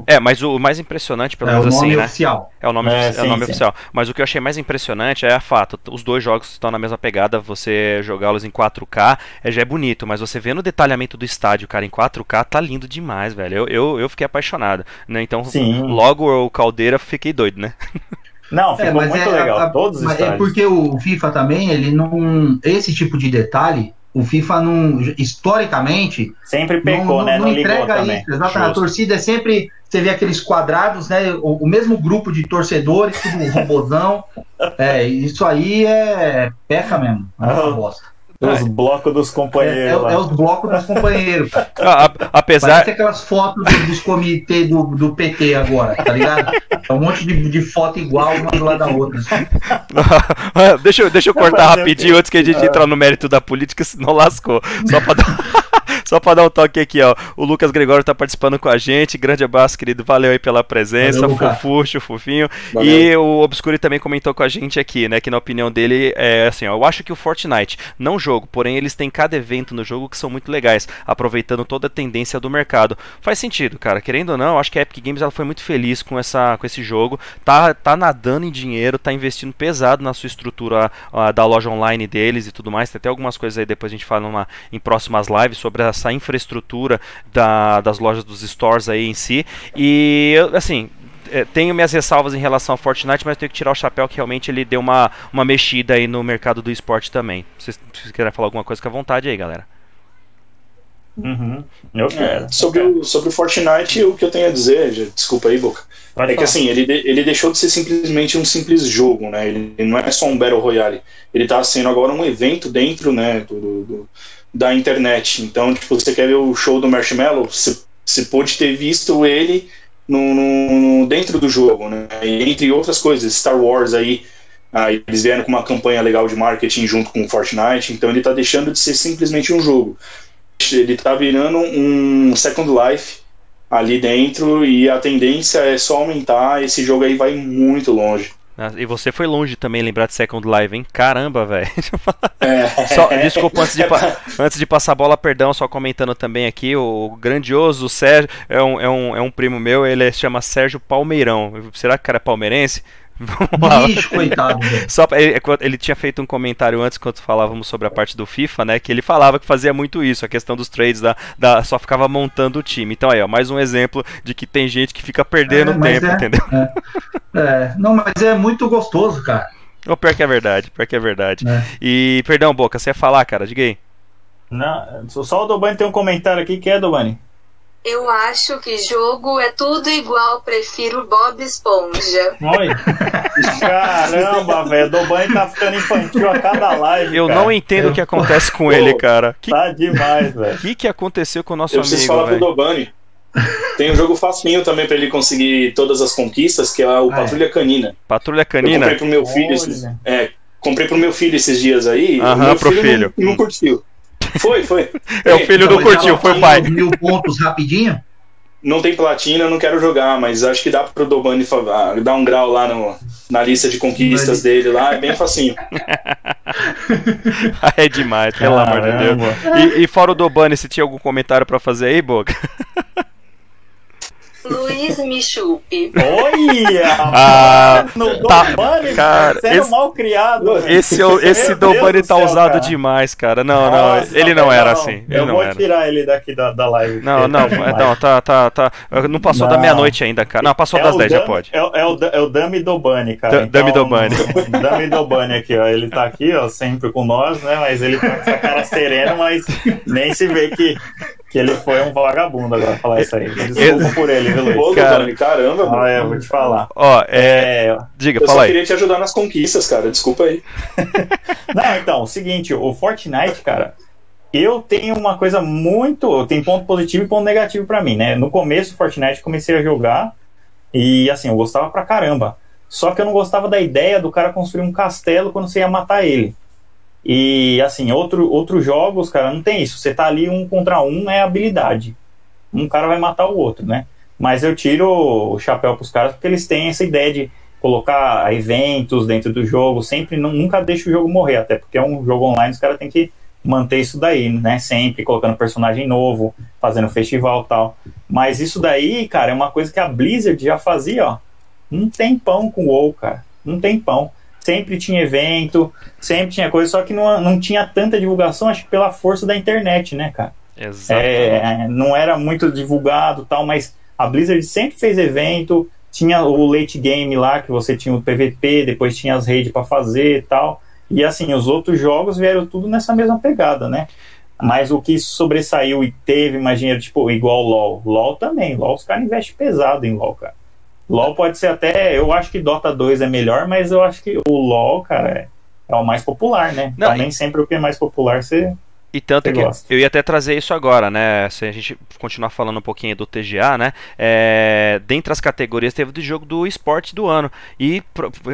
É, mas o mais impressionante, pelo É o menos assim, nome né? oficial. É o nome, É, é o sim, nome sim. oficial. Mas o que eu achei mais impressionante é a fato. Os dois jogos estão na mesma pegada, você jogá-los em 4K é, já é bonito, mas você vendo o detalhamento do estádio, cara, em 4K, tá lindo demais, velho. Eu, eu, eu fiquei apaixonado. Né? Então, Sim. logo o Caldeira fiquei doido, né? Não, ficou muito é, legal. a- a- Todos os mas é porque o FIFA também, ele não. Esse tipo de detalhe, o FIFA não. Historicamente, Sempre pecou, não, né? não Não, entrega também. isso. Exatamente. A Justo. torcida é sempre. Você vê aqueles quadrados, né? O, o mesmo grupo de torcedores, tudo robozão. É, isso aí é. peca mesmo. É uma bosta. Os blocos dos companheiros. É, é, é os blocos dos companheiros, cara. Ah, a- apesar. Parece aquelas fotos do- dos comitês do, do PT agora, tá ligado? É um monte de, de foto igual uma do lado da outra. assim. deixa, eu- deixa eu cortar o rapidinho antes que a gente entrar no mérito da política, senão lascou. Só pra dar. Só pra dar um toque aqui, ó. O Lucas Gregório tá participando com a gente. Grande abraço, querido. Valeu aí pela presença. Valeu. Fofuxo, fofinho. Valeu. E o Obscuri também comentou com a gente aqui, né? Que na opinião dele é assim, ó. Eu acho que o Fortnite, não jogo, porém eles têm cada evento no jogo que são muito legais, aproveitando toda a tendência do mercado. Faz sentido, cara. Querendo ou não, eu acho que a Epic Games ela foi muito feliz com, essa, com esse jogo. Tá, tá nadando em dinheiro, tá investindo pesado na sua estrutura ah, da loja online deles e tudo mais. Tem até algumas coisas aí depois a gente fala numa, em próximas lives sobre essa infraestrutura da- das lojas dos stores aí em si. E eu, assim, é, tenho minhas ressalvas em relação ao Fortnite, mas tenho que tirar o chapéu que realmente ele deu uma, uma mexida aí no mercado do esporte também. Se vocês se vocês quiserem falar alguma coisa, fica à vontade aí, galera. Uhum. Eu quero. É, sobre, o, sobre o Fortnite, o que eu tenho a dizer, já- desculpa aí, Boca, Pode é que falar. assim, ele, de- ele deixou de ser simplesmente um simples jogo, né? Ele não é só um Battle Royale. Ele tá sendo agora um evento dentro, né, do, do- do- da internet. Então, tipo, você quer ver o show do Marshmallow, você, você pode ter visto ele no, no- dentro do jogo, né? E entre outras coisas, Star Wars aí, ah, eles vieram com uma campanha legal de marketing junto com o Fortnite, então ele tá deixando de ser simplesmente um jogo. Ele tá virando um Second Life ali dentro e a tendência é só aumentar. Esse jogo aí vai muito longe. Ah, E você foi longe também lembrar de Second Life, hein? Caramba, velho. É. Só, desculpa, antes de, antes de passar a bola, perdão, só comentando também aqui, o grandioso Sérgio, é um, é um, é um primo meu, ele se chama Sérgio Palmeirão. Será que o cara é palmeirense? Bicho, coitado. Só ele, ele tinha feito um comentário antes, quando falávamos sobre a parte do FIFA, né? Que ele falava que fazia muito isso, a questão dos trades, da, da- só ficava montando o time. Então aí, ó, mais um exemplo de que tem gente que fica perdendo É, tempo, é. entendeu? É, não, mas é muito gostoso, cara. O pior que é verdade, pior que é verdade. É. E, perdão, Boca, você ia falar, cara, diga aí. Não, só o Dobani tem um comentário aqui que é, Dobani. Eu acho que jogo é tudo igual, prefiro Bob Esponja. Olha. Caramba, velho. O Dobani tá ficando infantil a cada live. Eu cara. não entendo eu- o que acontece com ele, cara. Que, Tá demais, velho. que que aconteceu com o nosso Eu preciso amigo, falar pro velho? Dobani. Tem um jogo facinho também pra ele conseguir todas as conquistas, que é o Ah, é. Patrulha Canina. Patrulha Eu Canina? comprei pro meu filho Olha. é, comprei pro meu filho esses dias aí. Aham, o meu pro filho. Não, não curtiu. Foi, foi. É, o filho não Então, curtiu, já foi pai. Mil pontos rapidinho? Não tem platina, eu não quero jogar, mas acho que dá pro Dobani ah, dar um grau lá no, na lista de conquistas dele lá, é bem facinho. é demais, pelo amor de Deus. Caramba. E, e fora o Dobani, você tinha algum comentário pra fazer aí, Boca? Luiz Michupe. Olha! Ah, no tá, Dobani, cara, sendo esse- mal criado. Esse, esse Meu Deus Dobani do tá céu, usado cara. demais, cara. Não, Nossa, não, ele não velho, era assim. Ele eu não vou era. tirar ele daqui da, da live. Não, não, demais. não, tá, tá, tá. Não passou da Não. meia-noite ainda, cara. Não, passou das o 10, já pode. É, o- é o, é o Dami Dobani, cara. Da- Dami Dobani. Dami Dobani aqui, ó. Ele tá aqui, ó, sempre com nós, né? Mas ele tá com essa cara serena, mas nem se vê que, que ele foi um vagabundo agora falar isso aí. Desculpa por ele, viu? Cara. Caramba, Ah, mano. é, eu vou te falar. Ó, é. É, Diga, Eu fala só aí. queria te ajudar nas conquistas, cara. Desculpa aí. Não, então, o seguinte, o Fortnite, cara, eu tenho uma coisa muito. Tem ponto positivo e ponto negativo pra mim, né? No começo do Fortnite comecei a jogar e assim, eu gostava pra caramba. Só que eu não gostava da ideia do cara construir um castelo quando você ia matar ele. E assim, outro, outros jogos, cara, não tem isso. Você tá ali um contra um, é habilidade. Um cara vai matar o outro, né? Mas eu tiro o chapéu pros caras porque eles têm essa ideia de colocar eventos dentro do jogo, sempre nu- nunca deixa o jogo morrer, até porque é um jogo online, os caras têm que manter isso daí, né? Sempre colocando personagem novo, fazendo festival tal. Mas isso daí, cara, é uma coisa que a Blizzard já fazia, ó. Um tempão com o WoW, cara. Um tempão. Sempre tinha evento, sempre tinha coisa, só que não, não tinha tanta divulgação, acho que pela força da internet, né, cara? Exato. É, não era muito divulgado tal, mas a Blizzard sempre fez evento, tinha o late game lá, que você tinha o PVP, depois tinha as raids para fazer e tal. E assim, os outros jogos vieram tudo nessa mesma pegada, né? Mas o que sobressaiu e teve mais dinheiro, tipo, igual o LoL. LoL também. LoL os caras investem pesado em LoL, cara. LoL pode ser até. Eu acho que Dota 2 é melhor, mas eu acho que o LoL, cara, é, é o mais popular, né? Não, então nem sempre o que é mais popular você E tanto Você que gosta. eu ia até trazer isso agora, né? Se a gente continuar falando um pouquinho do TGA, né? É, dentre as categorias teve do jogo do esporte do ano. E,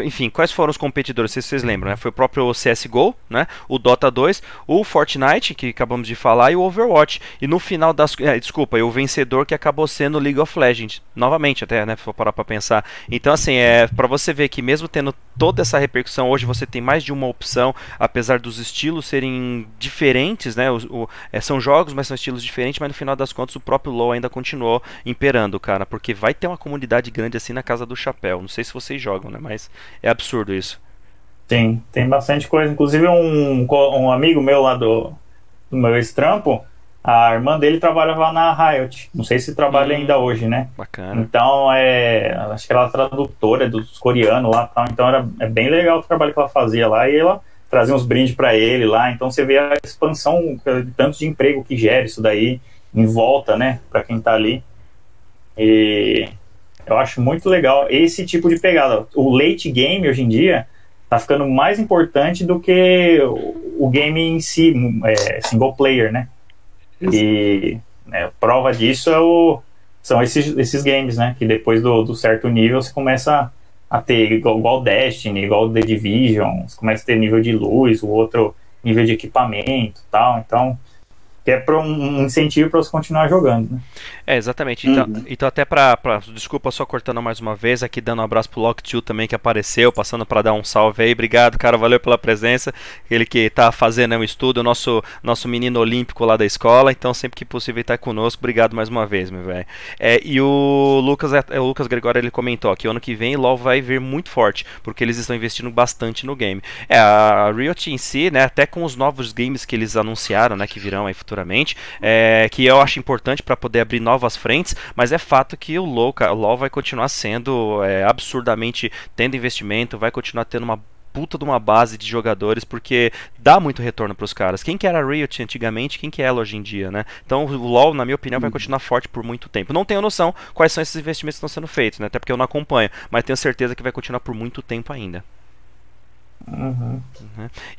enfim, quais foram os competidores? Se vocês lembram, né? Foi o próprio CSGO, né? O Dota 2, o Fortnite, que acabamos de falar, e o Overwatch. E no final das. é, desculpa, e o vencedor que acabou sendo o League of Legends. Novamente, até, né? Se for parar pra pensar. Então, assim, é para você ver que mesmo tendo toda essa repercussão, hoje você tem mais de uma opção, apesar dos estilos serem diferentes, né? O- o- é, são jogos, mas são estilos diferentes, mas no final das contas o próprio LoL ainda continuou imperando, cara, porque vai ter uma comunidade grande assim na casa do chapéu. Não sei se vocês jogam, né? Mas é absurdo isso. Tem, tem bastante coisa. Inclusive, um, um amigo meu lá do, do meu ex-trampo, a irmã dele trabalhava na Riot. Não sei se trabalha Hum. ainda hoje, né? Bacana. Então, é, acho que ela era tradutora dos coreanos lá. Tal, então, era, é bem legal o trabalho que ela fazia lá. E ela trazia uns brindes para ele lá. Então, você vê a expansão, tanto de emprego que gera isso daí em volta, né? Para quem tá ali. E eu acho muito legal esse tipo de pegada. O late game, hoje em dia, tá ficando mais importante do que o game em si, é, single player, né? E né, prova disso é o, são esses, esses games, né? Que depois do, do certo nível você começa a ter igual, igual Destiny, igual The Division, começa a ter nível de luz, o outro nível de equipamento tal. Então, que é para um incentivo para você continuar jogando, né? É, exatamente. Então, Uhum. então até pra- Desculpa só cortando mais uma vez, aqui dando um abraço pro Lock2 também que apareceu, passando pra dar um salve aí. Obrigado, cara, valeu pela presença. Ele que tá fazendo um estudo, nosso, nosso menino olímpico lá da escola, então sempre que possível tá conosco. Obrigado mais uma vez, meu velho. É, e o Lucas, é, o Lucas Gregório ele comentou que ano que vem LoL vai vir muito forte, porque eles estão investindo bastante no game. É, a Riot em si, né, até com os novos games que eles anunciaram, né, que virão aí futuramente, é, que eu acho importante para poder abrir novas frentes, mas é fato que o LoL, o LoL vai continuar sendo é, absurdamente tendo investimento, vai continuar tendo uma puta de uma base de jogadores, porque dá muito retorno para os caras. Quem que era a Riot antigamente, quem que é ela hoje em dia, né? Então o LoL, na minha opinião, vai continuar forte por muito tempo. Não tenho noção quais são esses investimentos que estão sendo feitos, né? Até porque eu não acompanho, mas tenho certeza que vai continuar por muito tempo ainda. Uhum.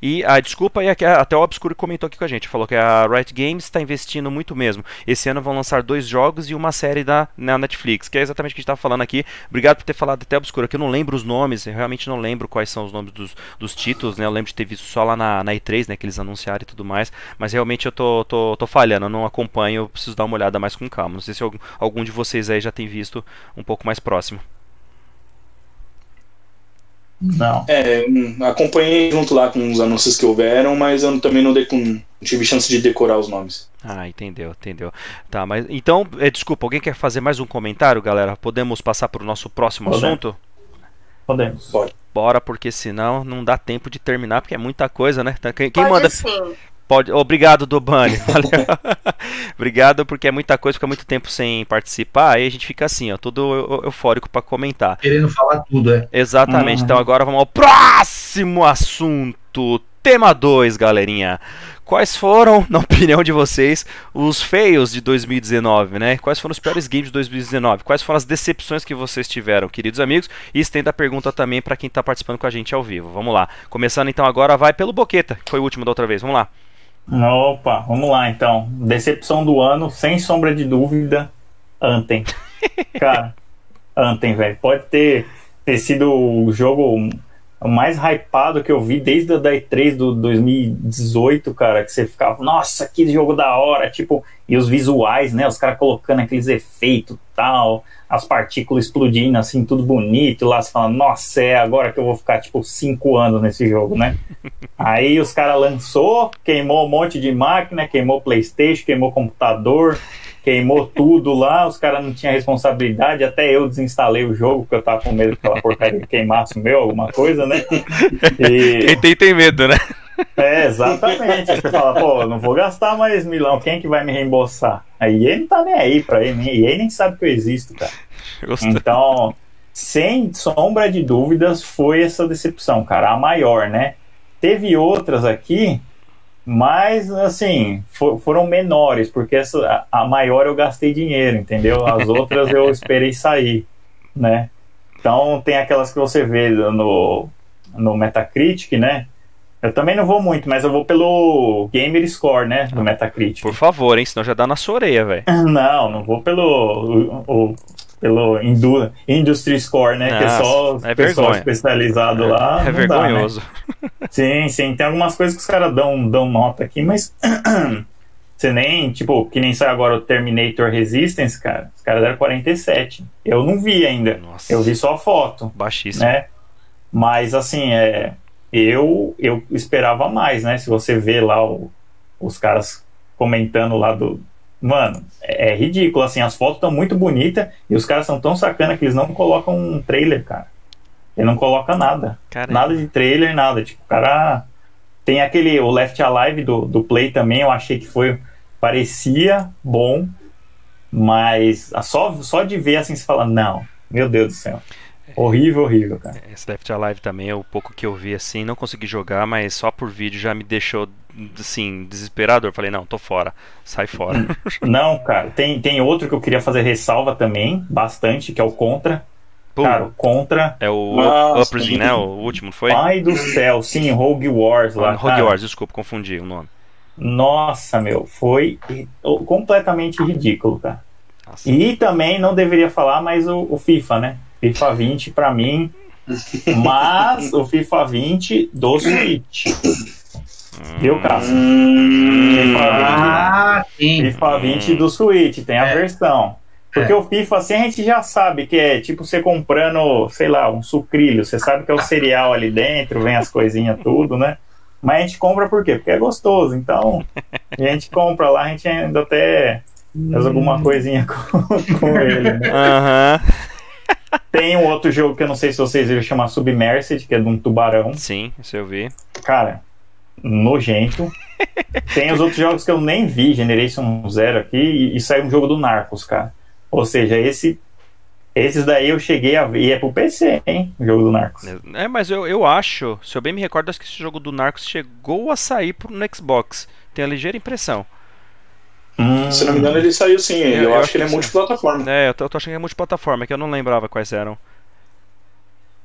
E a desculpa é que até o Obscuro comentou aqui com a gente, falou que a Riot Games está investindo muito mesmo. Esse ano vão lançar dois jogos e uma série da na Netflix, que é exatamente o que a gente estava falando aqui. Obrigado por ter falado até Obscuro, que eu não lembro os nomes, eu realmente não lembro quais são os nomes dos, dos títulos, né? Eu lembro de ter visto só lá na, na E3, né, que eles anunciaram e tudo mais, mas realmente eu tô, tô, tô falhando, eu não acompanho, eu preciso dar uma olhada mais com calma. Não sei se algum, algum de vocês aí já tem visto um pouco mais próximo. Não. É, hum, acompanhei junto lá com os anúncios que houveram, mas eu também não, não tive chance de decorar os nomes. Ah, entendeu, entendeu. Tá, mas então, é, desculpa, alguém quer fazer mais um comentário, galera? Podemos passar para o nosso próximo Podemos. assunto? Podemos. Pode. Bora, porque senão não dá tempo de terminar, porque é muita coisa, né? Quem, quem Pode manda. sim. Pode. Obrigado, Dobani. Valeu. Obrigado, porque é muita coisa, fica muito tempo sem participar, aí a gente fica assim, ó, todo eu- eufórico para comentar. Querendo falar tudo, é. Exatamente. Uhum. Então agora vamos ao próximo assunto. Tema 2, galerinha. Quais foram, na opinião de vocês, os feios de 2019, né? Quais foram os piores games de 2019? Quais foram as decepções que vocês tiveram, queridos amigos? E estenda a pergunta também para quem está participando com a gente ao vivo. Vamos lá. Começando então agora, vai pelo Boqueta, que foi o último da outra vez. Vamos lá. Opa, vamos lá então. Decepção do ano, sem sombra de dúvida, Anthem. Cara, Anthem, velho. Pode ter, ter sido o jogo mais hypado que eu vi desde a da E3 do 2018, cara. Que você ficava, nossa, que jogo da hora. Tipo, e os visuais, né? Os caras colocando aqueles efeitos tal, as partículas explodindo assim, tudo bonito. Lá você fala, nossa, é agora que eu vou ficar, tipo, cinco anos nesse jogo, né? Aí os caras lançou, queimou um monte de máquina, queimou Playstation, queimou computador, queimou tudo lá, os caras não tinham responsabilidade, até eu desinstalei o jogo, porque eu tava com medo que aquela porcaria queimasse o meu, alguma coisa, né? E, Quem tem, tem medo, né? é, exatamente. Aí você fala, pô, não vou gastar mais milão, quem que vai me reembolsar? Aí ele não tá nem aí pra ele, e ele nem sabe que eu existo, cara. Gostou. Então, sem sombra de dúvidas, foi essa decepção, cara, a maior, né? Teve outras aqui, mas assim, fo- foram menores, porque essa, a, a maior eu gastei dinheiro, entendeu? As outras eu esperei sair, né? Então tem aquelas que você vê no, no Metacritic, né? Eu também não vou muito, mas eu vou pelo Gamer Score, né? Do Metacritic. Por favor, hein? Senão já dá na sua orelha, velho. Não, não vou pelo. O, o, pelo Indu, Industry Score, né? que é só é pessoal vergonha. especializado lá. É não dá, né? vergonhoso. Sim, sim. Tem algumas coisas que os caras dão, dão nota aqui, mas. Você nem, tipo, que nem sai agora o Terminator Resistance, cara. Os caras deram 47. Eu não vi ainda. Nossa. Eu vi só a foto, Baixíssimo. né? Mas assim, é. Eu, eu esperava mais, né? Se você vê lá o- os caras comentando lá do. Mano, é, é ridículo, assim, as fotos estão muito bonitas e os caras são tão sacana que eles não colocam um trailer, cara. Ele não coloca nada. Cara, Nada de trailer, nada. Tipo, o cara. Tem aquele. O Left Alive do, do Play também, eu achei que foi. Parecia bom, mas só, só de ver assim você fala, não, meu Deus do céu. Horrível, horrível, cara. Esse Left Alive também é o pouco que eu vi assim, não consegui jogar, mas só por vídeo já me deixou assim, desesperador. Falei, não, tô fora, sai fora. Não, cara, tem, tem outro que eu queria fazer ressalva também, bastante, que é o Contra. Pô, Cara, o Contra. é o Nossa, Uprising, né? O último, não foi? Pai do céu, sim, Rogue Wars lá. Rogue cara. Wars, desculpa, confundi o nome. Nossa, meu, foi completamente ridículo, cara. Nossa. E também não deveria falar, mas o, o FIFA, né? FIFA 20 pra mim. Mas o FIFA 20 do Switch. Viu, Cássio? Hum, Ah, sim. FIFA 20 do Switch, tem a É. versão. Porque É. o FIFA assim a gente já sabe que é tipo você comprando, sei lá, um sucrilho. Você sabe que é o cereal ali dentro, vem as coisinhas tudo, né? Mas a gente compra por quê? Porque é gostoso. Então, a gente compra lá, a gente ainda até faz alguma coisinha com, com ele. né? Aham, Tem um outro jogo que eu não sei se vocês viram, chama Submersed, que é de um tubarão. sim, isso eu vi. Cara, nojento. Tem os outros jogos que eu nem vi, Generation Zero aqui, e, e saiu um jogo do Narcos, cara. Ou seja, esse. Esses daí eu cheguei a ver. E é pro PC, hein? O jogo do Narcos. É, mas eu, eu acho, se eu bem me recordo, acho que esse jogo do Narcos chegou a sair pro, no Xbox. Tenho a ligeira impressão. Hum, Se não me engano, ele saiu sim. Eu, Eu- eu acho acho que ele é multiplataforma. É, eu tô, eu tô achando que é multiplataforma, que eu não lembrava quais eram.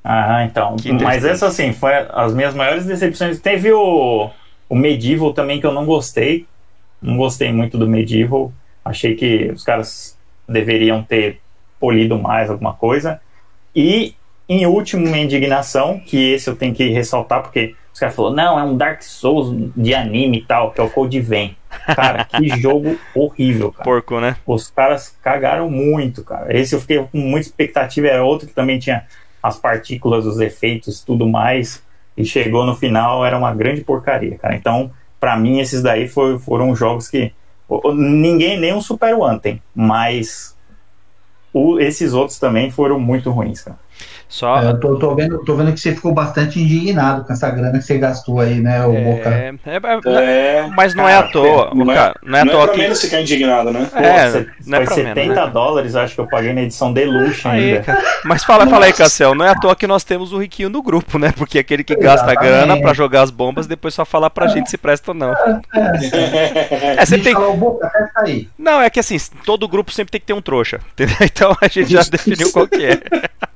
Ah, então. Que Mas essa, assim, foi as minhas maiores decepções. Teve o, o Medieval também, que eu não gostei. Não gostei muito do Medieval. Achei que os caras deveriam ter polido mais alguma coisa. E, em último, minha indignação, que esse eu tenho que ressaltar, porque os caras falaram, não, é um Dark Souls de anime e tal, que é o Code Vein. Cara, que jogo horrível, cara. Porco, né? Os caras cagaram muito, cara. Esse eu fiquei com muita expectativa. Era outro que também tinha as partículas, os efeitos, tudo mais. E chegou no final, era uma grande porcaria, cara. Então, pra mim, esses daí foi- foram jogos que. Ninguém nem um Super Anthem, mas o- esses outros também foram muito ruins, cara. Só. É, Eu tô, tô vendo, tô vendo que você ficou bastante indignado com essa grana que você gastou aí, né, o Boca? É, é- É. mas não é à Cara, toa. Não o é, cara, não é à não é toa pra que. menos ficar indignado, né? Pô, É, cê- não é foi pra menos, 70 né? dólares, acho que eu paguei na edição Deluxe Aí, ainda. cara. Mas fala, fala aí. Cassel, não é à toa que nós temos o riquinho do grupo, né? Porque aquele que gasta Exatamente. grana pra jogar as bombas, depois só falar pra gente se presta ou não. É, você tem. falar o Boca até sair. Não, é que assim, todo grupo sempre tem que ter um trouxa. Entendeu? Então a gente já definiu qual que é.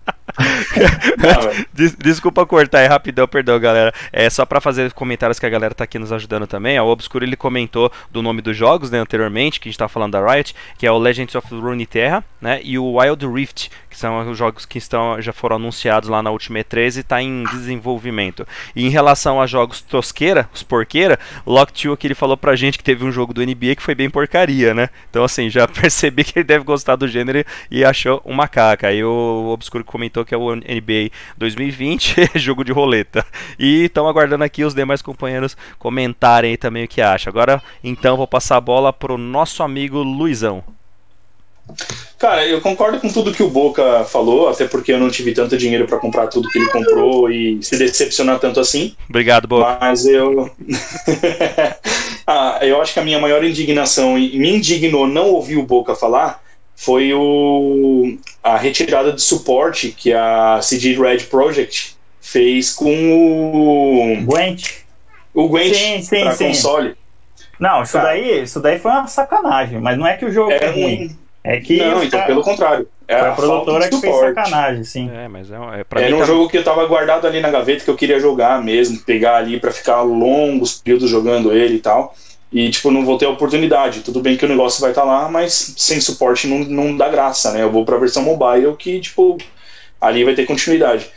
Des- Desculpa cortar aí rapidão, perdão, galera. É só pra fazer comentários que a galera tá aqui nos ajudando também. O Obscuro ele comentou do nome dos jogos, né, anteriormente, que a gente tava falando da Riot, que é o Legends of Runeterra, né, e o Wild Rift, que são os jogos que estão já foram anunciados lá na última E3 e tá em desenvolvimento. E em relação a jogos tosqueira, os porqueira, o Lock 2 aqui ele falou pra gente que teve um jogo do NBA que foi bem porcaria, né? Então assim, já percebi que ele deve gostar do gênero e achou uma caca. Aí o Obscuro comentou que é o NBA 2020, jogo de roleta. E estão aguardando aqui os demais companheiros comentarem aí também o que acham. Agora, então, vou passar a bola pro nosso amigo Luizão. Cara, eu concordo com tudo que o Boca falou, até porque eu não tive tanto dinheiro pra comprar tudo que ele comprou e se decepcionar tanto assim. Obrigado, Boa. Mas eu. ah, eu acho que a minha maior indignação, e me indignou não ouvir o Boca falar, foi o, a retirada de suporte que a CD Red Project fez com o, Gwent. o Gwent Sim, sim, para sim. console. Não, isso Cara. daí, isso daí foi uma sacanagem, mas não é que o jogo é, É ruim. É que Não, então, caras- pelo contrário. É a falta produtora de que fez suporte. sacanagem, sim. É, mas é, é pra Era um tá- jogo que eu tava guardado ali na gaveta que eu queria jogar mesmo, pegar ali pra ficar longos períodos jogando ele e tal. E, tipo, não vou ter a oportunidade. Tudo bem que o negócio vai estar lá, mas sem suporte não, não dá graça, né? Eu vou pra versão mobile que, tipo, ali vai ter continuidade.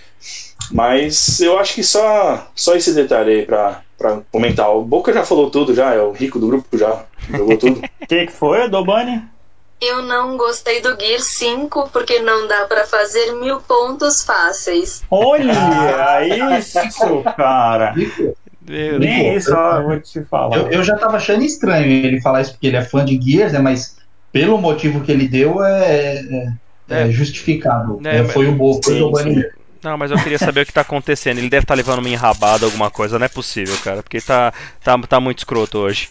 Mas eu acho que só, só esse detalhe aí pra, pra comentar. O Boca já falou tudo, já, é o rico do grupo já jogou tudo. O que, que foi, Dobani? Eu não gostei do Gear 5 porque não dá pra fazer mil pontos fáceis. Olha isso, cara. Meu Nem Nico, isso, eu vou te falar. Eu, eu já tava achando estranho ele falar isso porque ele é fã de Gears, né? Mas pelo motivo que ele deu é, é, é É. justificável. É, É, mas- foi o Bo, foi o. Não, mas eu queria saber o que tá acontecendo. Ele deve estar levando uma enrabada, alguma coisa. Não é possível, cara. Porque tá, tá, tá muito escroto hoje.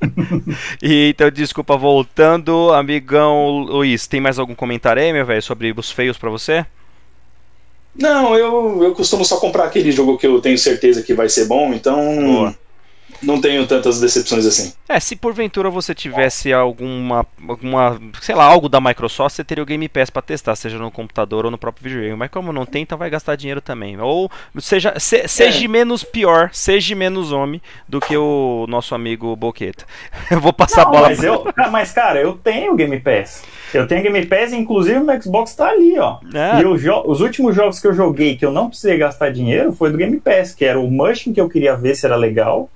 e, então, desculpa, voltando, amigão Luiz, tem mais algum comentário aí, meu velho, sobre os feios pra você? Não, eu, eu costumo só comprar aquele jogo que eu tenho certeza que vai ser bom, então Boa. Não tenho tantas decepções assim. É, se porventura você tivesse alguma, alguma, sei lá, algo da Microsoft, você teria o Game Pass pra testar, seja no computador ou no próprio videogame. Mas como não tem, então vai gastar dinheiro também. Ou seja, se- seja menos pior, seja menos homem do que o nosso amigo Boqueta. Eu vou passar a Não, bola mas, pra eu, ah, mas, cara, eu tenho o Game Pass. Eu tenho Game Pass, inclusive o Xbox tá ali, ó. É. E os últimos jogos que eu joguei que eu não precisei gastar dinheiro foi do Game Pass, que era o Mushing, que eu queria ver se era legal.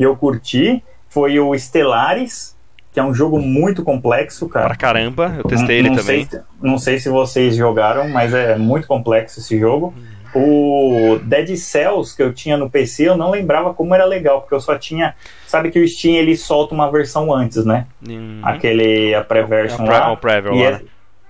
E eu curti. Foi o Stellaris, que é um jogo muito complexo, cara. pra caramba. Eu testei ele não também. Sei, se- não sei se vocês jogaram, mas é muito complexo esse jogo. O Dead Cells que eu tinha no PC, eu não lembrava como era legal, porque eu só tinha. Sabe que o Steam ele solta uma versão antes, né? Uhum. Aquele a pré-version É pre- lá. o Preview E lá, é- né?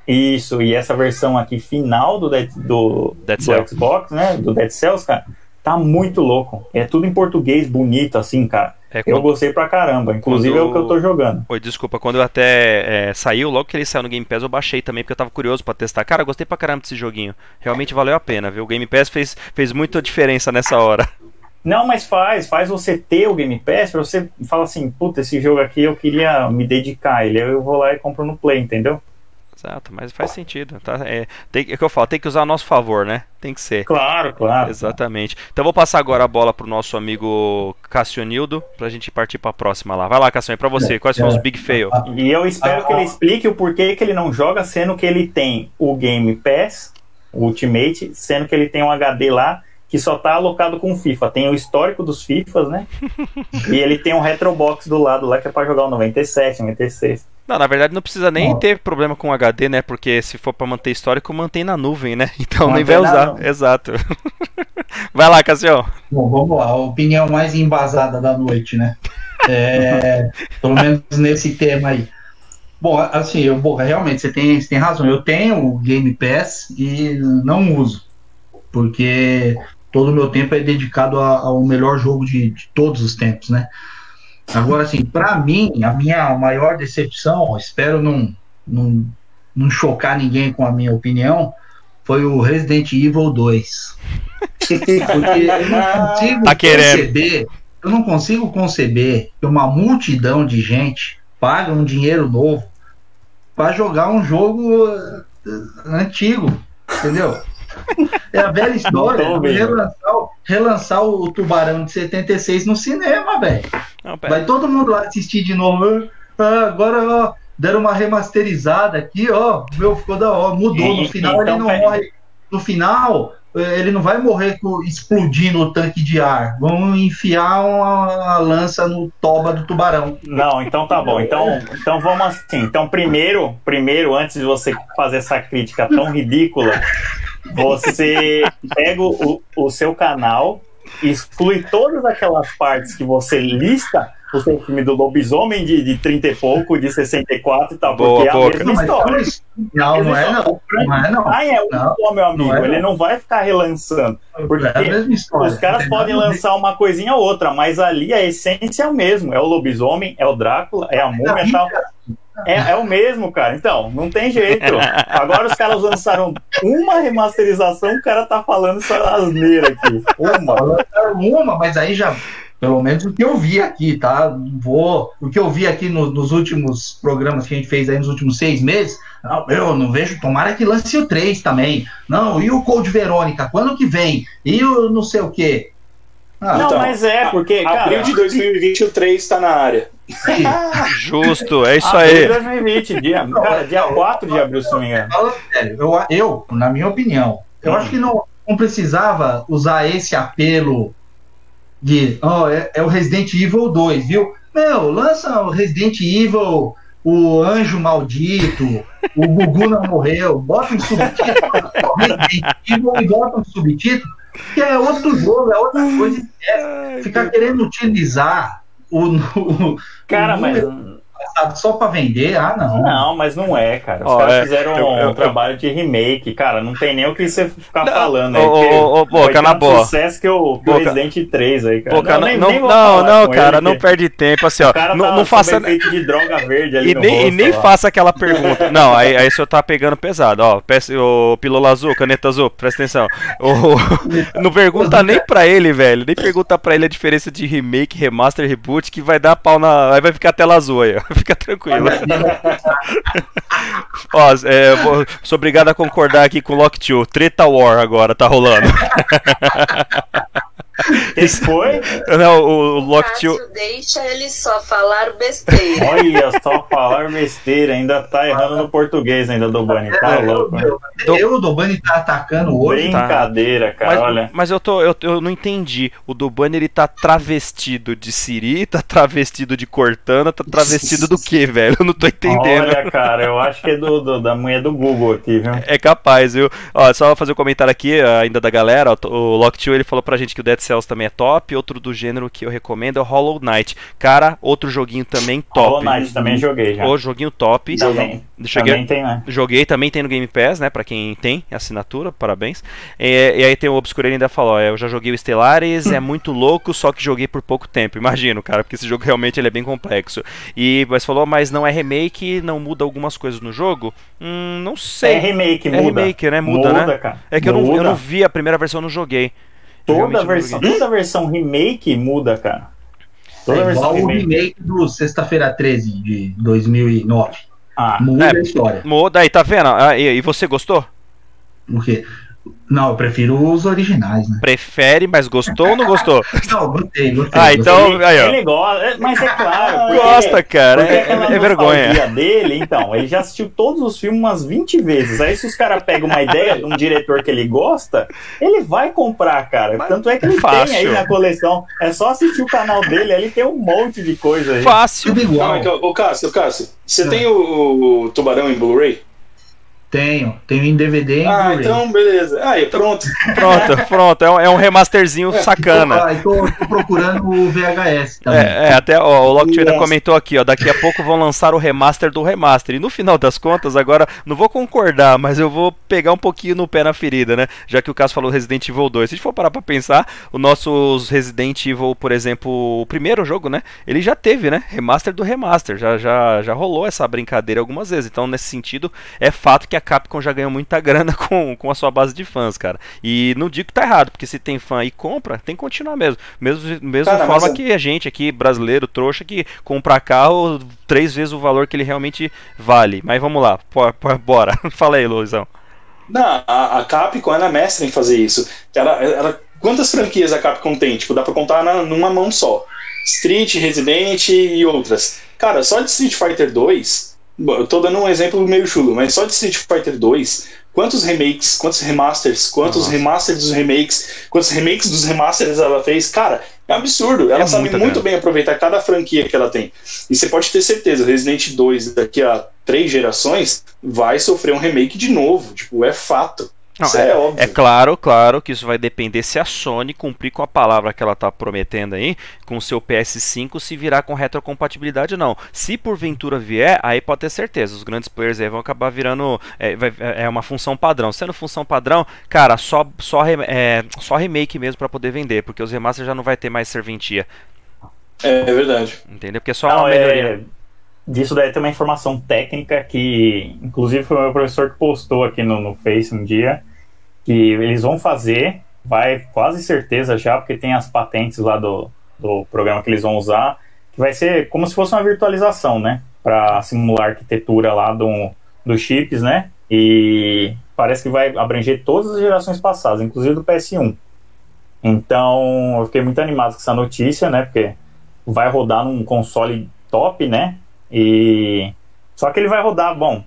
isso, e essa versão aqui final do, Dead, do, Dead do. Xbox, né? Do Dead Cells, cara, tá muito louco. É tudo em português bonito, assim, cara. É, Eu quando- gostei pra caramba. Inclusive é o que eu tô jogando. Oi, desculpa, quando eu até é, saiu, logo que ele saiu no Game Pass, eu baixei também, porque eu tava curioso pra testar. Cara, eu gostei pra caramba desse joguinho. Realmente valeu a pena, viu? O Game Pass fez, fez muita diferença nessa hora. Não, mas faz, faz você ter o Game Pass pra você falar assim, puta, esse jogo aqui eu queria me dedicar ele, eu vou lá e compro no Play, entendeu? Exato, mas faz sentido, tá? É, tem, é o que eu falo, tem que usar a nosso favor, né? Tem que ser. Claro, claro. Exatamente. Então vou passar agora a bola pro nosso amigo Cassionildo, pra gente partir pra próxima lá. Vai lá, Cassione, pra você, quais são os big fail? E eu espero que ele explique o porquê que ele não joga, sendo que ele tem o Game Pass, o Ultimate, sendo que ele tem um HD lá que só tá alocado com FIFA. Tem o histórico dos FIFAs, né? e ele tem um Retrobox do lado lá que é pra jogar o 97, 96. Não, na verdade não precisa nem ter problema com HD, né? Porque se for pra manter histórico, mantém na nuvem, né? Então nem vai usar. nuvem. Exato. Vai lá, Cassião. Bom, vamos lá, a opinião mais embasada da noite, né? É, pelo menos nesse tema aí. Bom, assim, eu, bom, realmente, você tem, você tem razão. Eu tenho o Game Pass e não uso, porque todo o meu tempo é dedicado ao melhor jogo de, de todos os tempos, né? Agora, assim, para mim, a minha maior decepção, espero não, não, não chocar ninguém com a minha opinião, foi o Resident Evil 2. Porque eu não consigo Tá conceber, eu não consigo conceber que uma multidão de gente paga um dinheiro novo para jogar um jogo eh, antigo, entendeu? É a velha história, Não tô vendo. Relançar, o- Tubarão de 76 no cinema, velho. Vai todo mundo lá assistir de novo. Ah, agora, ó, deram uma remasterizada aqui, ó. Meu, ficou da hora. Mudou. E- No final então, ele não pera- morre. No final, eh, ele não vai morrer com- explodindo o tanque de ar. Vão enfiar uma, uma lança no toba do tubarão. Não, então tá bom. Então, então vamos assim. Então, primeiro, primeiro, antes de você fazer essa crítica tão ridícula, você pega o, o seu canal, exclui todas aquelas partes que você lista o seu filme do lobisomem de, de 30 e pouco, de 64 e tal, Boa, porque é a Boca. mesma história. Não, não é não. Não é não. Ah, é Não, meu amigo. não é, ele não. não vai ficar relançando. Porque é a mesma história. Os caras Não podem lançar uma coisinha ou outra, mas ali a essência é o mesmo. É o lobisomem, é o Drácula, é a múmia e tal. É, é o mesmo, cara. Então, não tem jeito. Agora os caras lançaram uma remasterização, o cara tá falando só asneira aqui. Uma. Lançaram uma, mas aí já Pelo menos o que eu vi aqui, tá? Vou, o que eu vi aqui no, nos últimos programas que a gente fez aí nos últimos seis meses, não, eu não vejo, tomara que lance o 3 também. Não, e o Code Verônica, quando que vem? E o não sei o quê? Ah, não, então, mas é, porque. Cara, abril de 2020 o 3 está na área. Justo, é isso aí. 2020, dia, cara, dia 4 de abril, se não me engano. Eu, eu, na minha opinião, eu hum. acho que não, não precisava usar esse apelo de oh, é, é, o Resident Evil 2, viu? Meu, lança o Resident Evil, o Anjo Maldito, o Gugu não morreu, bota um subtítulo, Resident Evil e bota um subtítulo, que é outro jogo, é outra coisa. É ficar querendo utilizar o. o Cara, o mas só pra vender? Ah, não. Não, mas não é, cara. Os oh, caras é, fizeram eu, eu, um eu, trabalho de remake, cara. Não tem nem o que você ficar não, falando aí. Ô, ô, Boca, na boa. sucesso que o, que o Resident 3 aí, cara. Boca, não, nem, não, nem não, não cara, ele, não perde tempo, assim, ó. não, tá não faça. de droga verde ali e nem, rosto, e nem faça aquela pergunta. Não, aí, aí o senhor tá pegando pesado, ó. Peça, o Pilola Azul, caneta azul, presta atenção. O, não pergunta nem pra ele, velho. Nem pergunta pra ele a diferença de remake, remaster, reboot, que vai dar pau na. Aí vai ficar tela azul aí, ó. Fica tranquilo. Ó, é, vou, sou obrigado a concordar aqui com o Lock 2. Treta War agora tá rolando. Esse foi? Não, o, o Lock deixa ele só falar besteira. Olha, só falar besteira. Ainda tá errando no português ainda, do Bunny. Tá é, louco. Eu, o Dobani tá atacando hoje. Brincadeira, cara, mas, olha. Mas eu, tô, eu, eu não entendi. O Dobani, ele tá travestido de Siri, tá travestido de Cortana, tá travestido do que, velho? Eu não tô entendendo. Olha, cara, eu acho que é do, do da mulher do Google aqui, viu? É capaz, viu? Ó, só fazer um comentário aqui ainda da galera. Ó, o Lock 2, ele falou pra gente que o Dead Cells também é top. Outro do gênero que eu recomendo é o Hollow Knight. Cara, outro joguinho também top. Hollow Knight também joguei já. O joguinho top. Também. Cheguei, também tem, né? Joguei, também tem no Game Pass, né? Pra quem tem assinatura, parabéns. E, e aí tem o Obscure ele ainda falou: ó, eu já joguei o Stellaris, é muito louco, só que joguei por pouco tempo. Imagino, cara, porque esse jogo realmente ele é bem complexo. E mas falou, mas não é remake, não muda algumas coisas no jogo? Hum, não sei. É remake, é muda. É remake, né? Muda, muda né? Cara. É que eu não, eu não vi a primeira versão, não joguei. Toda versão, toda versão remake muda, cara. Toda é versão igual remake. o remake do Sexta-feira 13 de 2009. Ah, muda é, a história. Muda aí, tá vendo? Ah, e, e você gostou? O quê? Não, eu prefiro os originais, né? Prefere, mas gostou ou não gostou? não, gostei, gostei. Ah, então. Ele, aí, ó. ele gosta, é, mas é claro. Gosta, cara. É, é vergonha. dele, então, ele já assistiu todos os filmes umas 20 vezes. Aí, se os caras pegam uma ideia de um diretor que ele gosta, ele vai comprar, cara. Mas Tanto é que ele fácil. tem aí na coleção. É só assistir o canal dele, ele tem um monte de coisa aí. Fácil. Tudo igual. Não, então, ô, Cássio, Cássio, você tem o, o Tubarão em Blu-ray? Tenho, tenho em DVD e Ah, então beleza. Aí, pronto. pronto, pronto. É um, é um remasterzinho é, sacana. Tô, tô, tô, procurando o VHS também. É, é até ó, o Lock ainda comentou aqui, ó. Daqui a pouco vão lançar o remaster do remaster. E no final das contas, agora, não vou concordar, mas eu vou pegar um pouquinho no pé na ferida, né? Já que o caso falou Resident Evil 2. Se a gente for parar pra pensar, o nosso Resident Evil, por exemplo, o primeiro jogo, né? Ele já teve, né? Remaster do remaster. Já, já, já rolou essa brincadeira algumas vezes. Então, nesse sentido, é fato que a Capcom já ganhou muita grana com, com a sua base de fãs, cara. E não digo que tá errado, porque se tem fã e compra, tem que continuar mesmo. Mesmo mesma cara, forma que a gente aqui, brasileiro, trouxa, que compra carro três vezes o valor que ele realmente vale. Mas vamos lá, bora. Fala aí, Luizão. Não, a, a Capcom ela é mestre em fazer isso. Ela, ela, quantas franquias a Capcom tem? Tipo, dá pra contar na, numa mão só. Street, Resident e outras. Cara, só de Street Fighter 2 eu tô dando um exemplo meio chulo, mas só de Street Fighter 2, quantos remakes, quantos remasters, quantos Nossa. remasters dos remakes, quantos remakes dos remasters ela fez, cara, é absurdo. Ela é sabe muito bem aproveitar cada franquia que ela tem. E você pode ter certeza, Resident 2 daqui a três gerações vai sofrer um remake de novo, tipo, é fato. Não, é, é, é, claro, claro que isso vai depender se a Sony cumprir com a palavra que ela está prometendo aí, com o seu PS5 se virar com retrocompatibilidade ou não. Se porventura vier, aí pode ter certeza, os grandes players aí vão acabar virando é, vai, é uma função padrão. Sendo função padrão, cara, só só, é, só remake mesmo para poder vender, porque os remasters já não vai ter mais serventia. É, é verdade. Entendeu? Porque é só não, uma melhoria disso daí tem uma informação técnica que, inclusive, foi o meu professor que postou aqui no, no Face um dia, que eles vão fazer, vai quase certeza já, porque tem as patentes lá do, do programa que eles vão usar, que vai ser como se fosse uma virtualização, né? Para simular a arquitetura lá do, dos chips, né? E parece que vai abranger todas as gerações passadas, inclusive do PS1. Então, eu fiquei muito animado com essa notícia, né? Porque vai rodar num console top, né? E só que ele vai rodar, bom,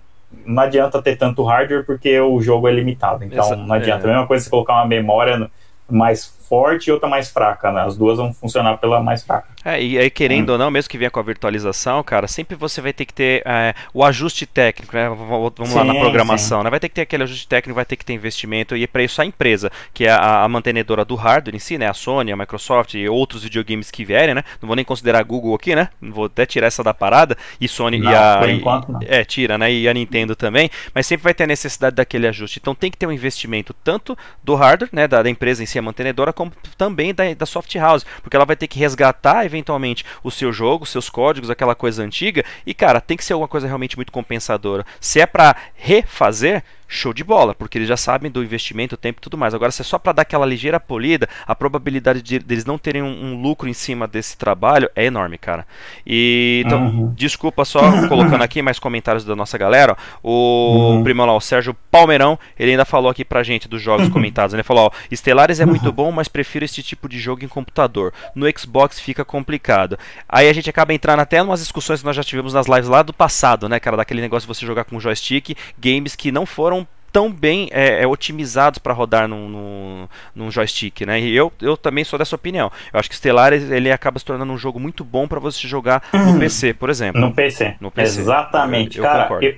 não adianta ter tanto hardware porque o jogo é limitado. Então, não adianta. É. A mesma coisa você colocar uma memória mais forte e outra mais fraca, né? As duas vão funcionar pela mais fraca. É, e aí, querendo hum. ou não, mesmo que venha com a virtualização, cara, sempre você vai ter que ter é, o ajuste técnico, né? Vamos sim, lá na programação, sim. né? Vai ter que ter aquele ajuste técnico, vai ter que ter investimento, e é para isso a empresa, que é a, a, mantenedora do hardware em si, né? A Sony, a Microsoft e outros videogames que vierem, né? Não vou nem considerar a Google aqui, né? Vou até tirar essa da parada, e Sony não, e a. Por enquanto, não. É, tira, né? E a Nintendo também, mas sempre vai ter a necessidade daquele ajuste. Então tem que ter um investimento tanto do hardware, né? Da, da empresa em si, a mantenedora, como também da, da soft house, porque ela vai ter que resgatar eventualmente o seu jogo, seus códigos, aquela coisa antiga, e cara, tem que ser alguma coisa realmente muito compensadora. Se é para refazer, show de bola, porque eles já sabem do investimento, o tempo e tudo mais. Agora, se é só para dar aquela ligeira polida, a probabilidade de, deles não terem um, um, lucro em cima desse trabalho é enorme, cara. E então, uhum. desculpa só colocando aqui mais comentários da nossa galera. O uhum. primo lá, o Sérgio Palmeirão, ele ainda falou aqui pra gente dos jogos comentados. Ele falou: ó, Stellaris é muito bom, mas prefiro este tipo de jogo em computador. No Xbox fica complicado. Aí a gente acaba entrando até em umas discussões que nós já tivemos nas lives lá do passado, né, cara? Daquele negócio de você jogar com joystick, games que não foram tão bem é, é, otimizados para rodar num, num, num, joystick, né? E eu, eu também sou dessa opinião. Eu acho que Stellaris ele acaba se tornando um jogo muito bom para você jogar no uhum. PC, por exemplo. No PC. No PC. Exatamente, eu, eu cara. Eu,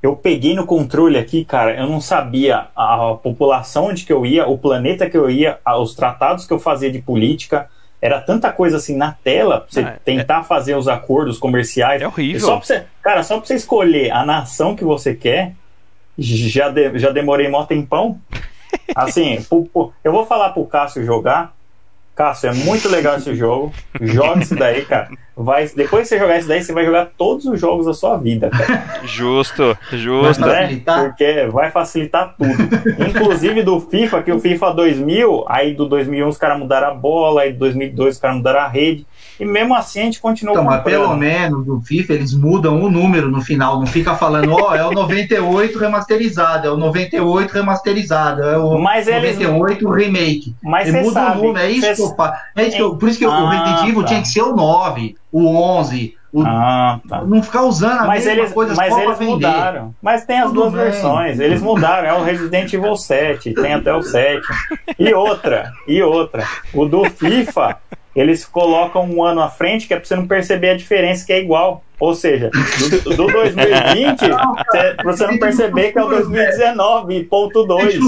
eu, peguei no controle aqui, cara. Eu não sabia a população onde que eu ia, o planeta que eu ia, os tratados que eu fazia de política era tanta coisa assim na tela pra você ah, tentar é... fazer os acordos comerciais. É horrível. Só você, cara, só pra você escolher a nação que você quer, já, de, já demorei mó tempão. Assim, eu vou falar pro Cássio jogar. Cássio, é muito legal esse jogo. Joga isso daí, cara. Vai, depois que você jogar isso daí, você vai jogar todos os jogos da sua vida, cara. Justo, justo. Né? Porque vai facilitar tudo. Inclusive do FIFA, que o FIFA 2000, aí do 2001 os caras mudaram a bola, aí do 2002 os caras mudaram a rede. E mesmo assim a gente continua então, comprando. Mas pelo menos no FIFA eles mudam o número no final, não fica falando, ó, oh, é o 98 remasterizado, é o 98 remasterizado, é o mas 98 eles... remake. Mas você muda sabe, o número, é isso cê... que eu faço. É isso que eu, por isso que ah, o Resident Evil tá. tinha que ser o 9, o 11, o, ah, tá. Não ficar usando a mas mesma eles, coisa Mas eles mudaram. Mas tem as Tudo duas bem. versões. Eles mudaram. É o Resident Evil 7. Tem até o 7. E outra. E outra. O do FIFA eles colocam um ano à frente que é para você não perceber a diferença que é igual. Ou seja, do, do 2020, para você não perceber que é o 2019.2,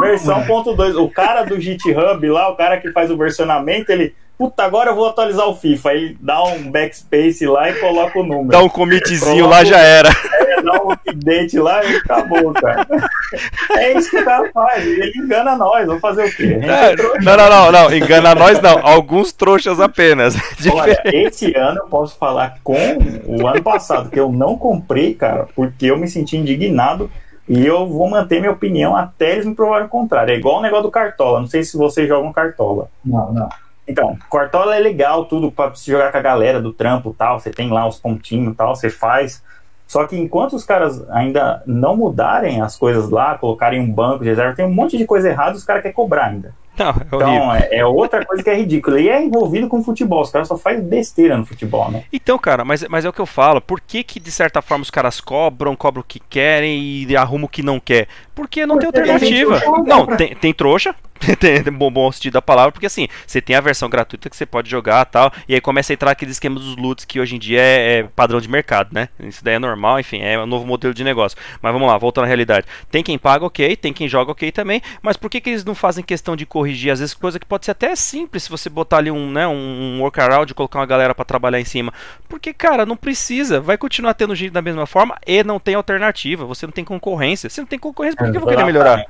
versão ponto 2. O cara do GitHub lá, o cara que faz o versionamento, ele Puta, agora eu vou atualizar o FIFA. Aí dá um backspace lá e coloca o número. Dá um comitzinho lá, já era. É, dá um update lá e acabou, cara. É isso que o cara faz. Ele engana nós. Vamos fazer o quê? É, não, não, não, não. Engana nós não. Alguns trouxas apenas. Olha, esse ano eu posso falar com o ano passado, que eu não comprei, cara, porque eu me senti indignado. E eu vou manter minha opinião até eles me provarem o contrário. É igual o negócio do Cartola. Não sei se vocês jogam Cartola. Não, não. Então, Cortola é legal, tudo para se jogar com a galera do trampo tal. Você tem lá os pontinhos tal, você faz. Só que enquanto os caras ainda não mudarem as coisas lá, colocarem um banco de reserva, tem um monte de coisa errada os caras querem cobrar ainda. Não, é então, é, é, outra coisa que é ridícula. E é envolvido com futebol. Os caras só fazem besteira no futebol, né? Então, cara, mas, mas é o que eu falo. Por que, que de certa forma os caras cobram, cobram o que querem e arrumam o que não quer? Porque não Porque tem alternativa. Não, tem, tem trouxa, tem bom, bom sentido da palavra, porque assim, você tem a versão gratuita que você pode jogar tal, e aí começa a entrar aquele esquema dos loots que hoje em dia é, é, padrão de mercado, né? Isso daí é normal, enfim, é um novo modelo de negócio. Mas vamos lá, voltando à realidade. Tem quem paga, ok, tem quem joga, ok também, mas por que, que eles não fazem questão de corrigir, às vezes, coisa que pode ser até simples se você botar ali um, né, um workaround e colocar uma galera para trabalhar em cima? Porque, cara, não precisa, vai continuar tendo gente da mesma forma e não tem alternativa, você não tem concorrência. Se não tem concorrência, por que eu vou querer melhorar?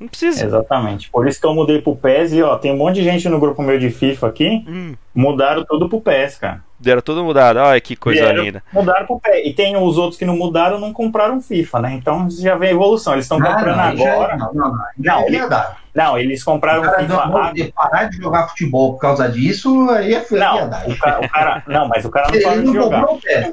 Não precisa. Exatamente. Por isso que eu mudei pro PES e, ó, tem um monte de gente no grupo meu de FIFA aqui, Hum, mudaram tudo pro PES, cara. deram tudo mudado. Olha que coisa Vieram, linda. Mudaram pro PES. E tem os outros que não mudaram, não compraram FIFA, né? Então já vem a evolução. Eles estão comprando já- agora. Não, não, não. Não, Aí ele- é. Não, eles compraram O cara FIFA não- agora. não- parar de jogar futebol por causa disso, aí é Não, verdade. o cara, o cara- não, mas o cara não Ele parou de não jogar. o PES.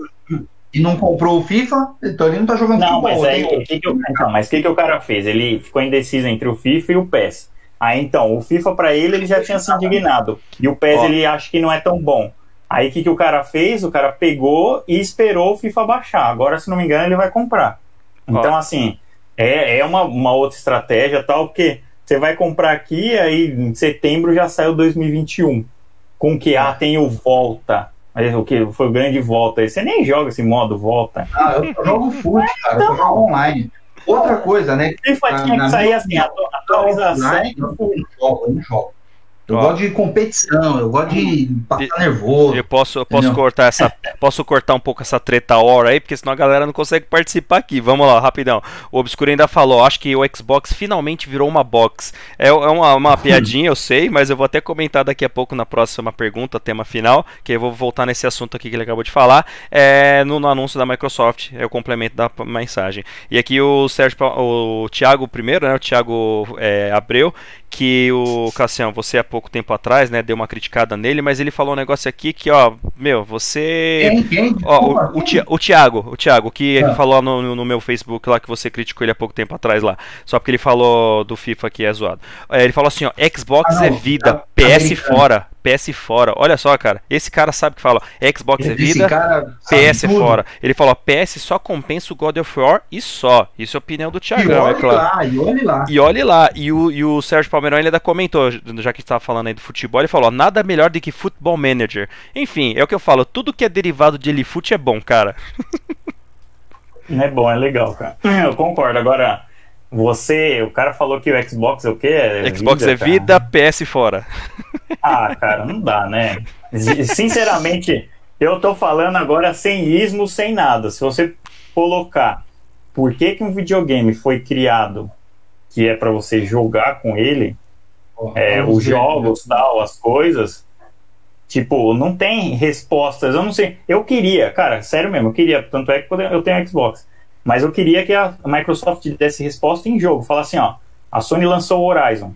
E não comprou o FIFA, então ele não tá jogando Não, futebol. mas aí, Tem- o que que o, então, mas o que, que o cara fez? Ele ficou indeciso entre o FIFA e o PES. Aí então, o FIFA pra ele, ele já tinha se indignado. E o PES Ó. ele acha que não é tão bom. Aí o que, que o cara fez? O cara pegou e esperou o FIFA baixar. Agora, se não me engano, ele vai comprar. Então, assim, é, é uma, uma outra estratégia tal, porque você vai comprar aqui, aí em setembro já saiu 2021. Com que ah, tem o Volta. Mas o que foi o grande volta aí? Você nem joga esse modo volta. Ah, eu jogo fute, cara. Eu só jogo online. Outra coisa, né? FIFA tinha que sair assim, atu- atualização. Online, eu não jogo, eu não jogo. Eu Ó. gosto de competição, eu gosto de passar nervoso. Eu posso, eu posso Entendeu? cortar essa, posso cortar um pouco essa treta hora aí, porque senão a galera não consegue participar aqui. Vamos lá, rapidão. O Obscuro ainda falou, acho que o Xbox finalmente virou uma box. É, é uma, uma piadinha, eu sei, mas eu vou até comentar daqui a pouco na próxima pergunta, tema final, que eu vou voltar nesse assunto aqui que ele acabou de falar, é, no, no anúncio da Microsoft, é o complemento da mensagem. E aqui o Sérgio, o Thiago primeiro, né, o Thiago é, Abreu, que o Cassião, você há pouco tempo atrás, né, deu uma criticada nele, mas ele falou um negócio aqui que, ó, meu, você Quem, quem? Ó, o, o, Thiago, o Thiago, que ele Ah. falou no, no- meu Facebook lá que você criticou ele há pouco tempo atrás lá. Só porque ele falou do FIFA que é zoado. É, ele falou assim, ó, Xbox Ah, não, é vida, PS americano. fora, PS fora. Olha só, cara, esse cara sabe que fala, Xbox é vida, cara PS tudo. fora. Ele falou, PS só compensa o God of War e só. Isso é a opinião do Thiagão, é olhe claro. lá, e olhe lá. E olhe lá, e o, e o Sérgio Palmeirão ele ainda comentou, já que estava falando aí do futebol, ele falou: nada melhor do que Football Manager. Enfim, é o que eu falo, tudo que é derivado de Elifute é bom, cara. É bom, é legal, cara. Eu concordo. Agora, você, o cara falou que o Xbox é o quê? É Xbox é cara. vida, PS fora. Ah, cara, não dá, né? Sinceramente, eu tô falando agora sem ismo, sem nada. Se você colocar por que, que um videogame foi criado que é pra você jogar com ele, é, Vamos os ver. jogos, tal, as coisas. Tipo, não tem respostas. Eu não sei. Eu queria, cara, sério mesmo, eu queria. Tanto é que eu tenho Xbox. Mas eu queria que a Microsoft desse resposta em jogo. Falar assim, ó. A Sony lançou o Horizon.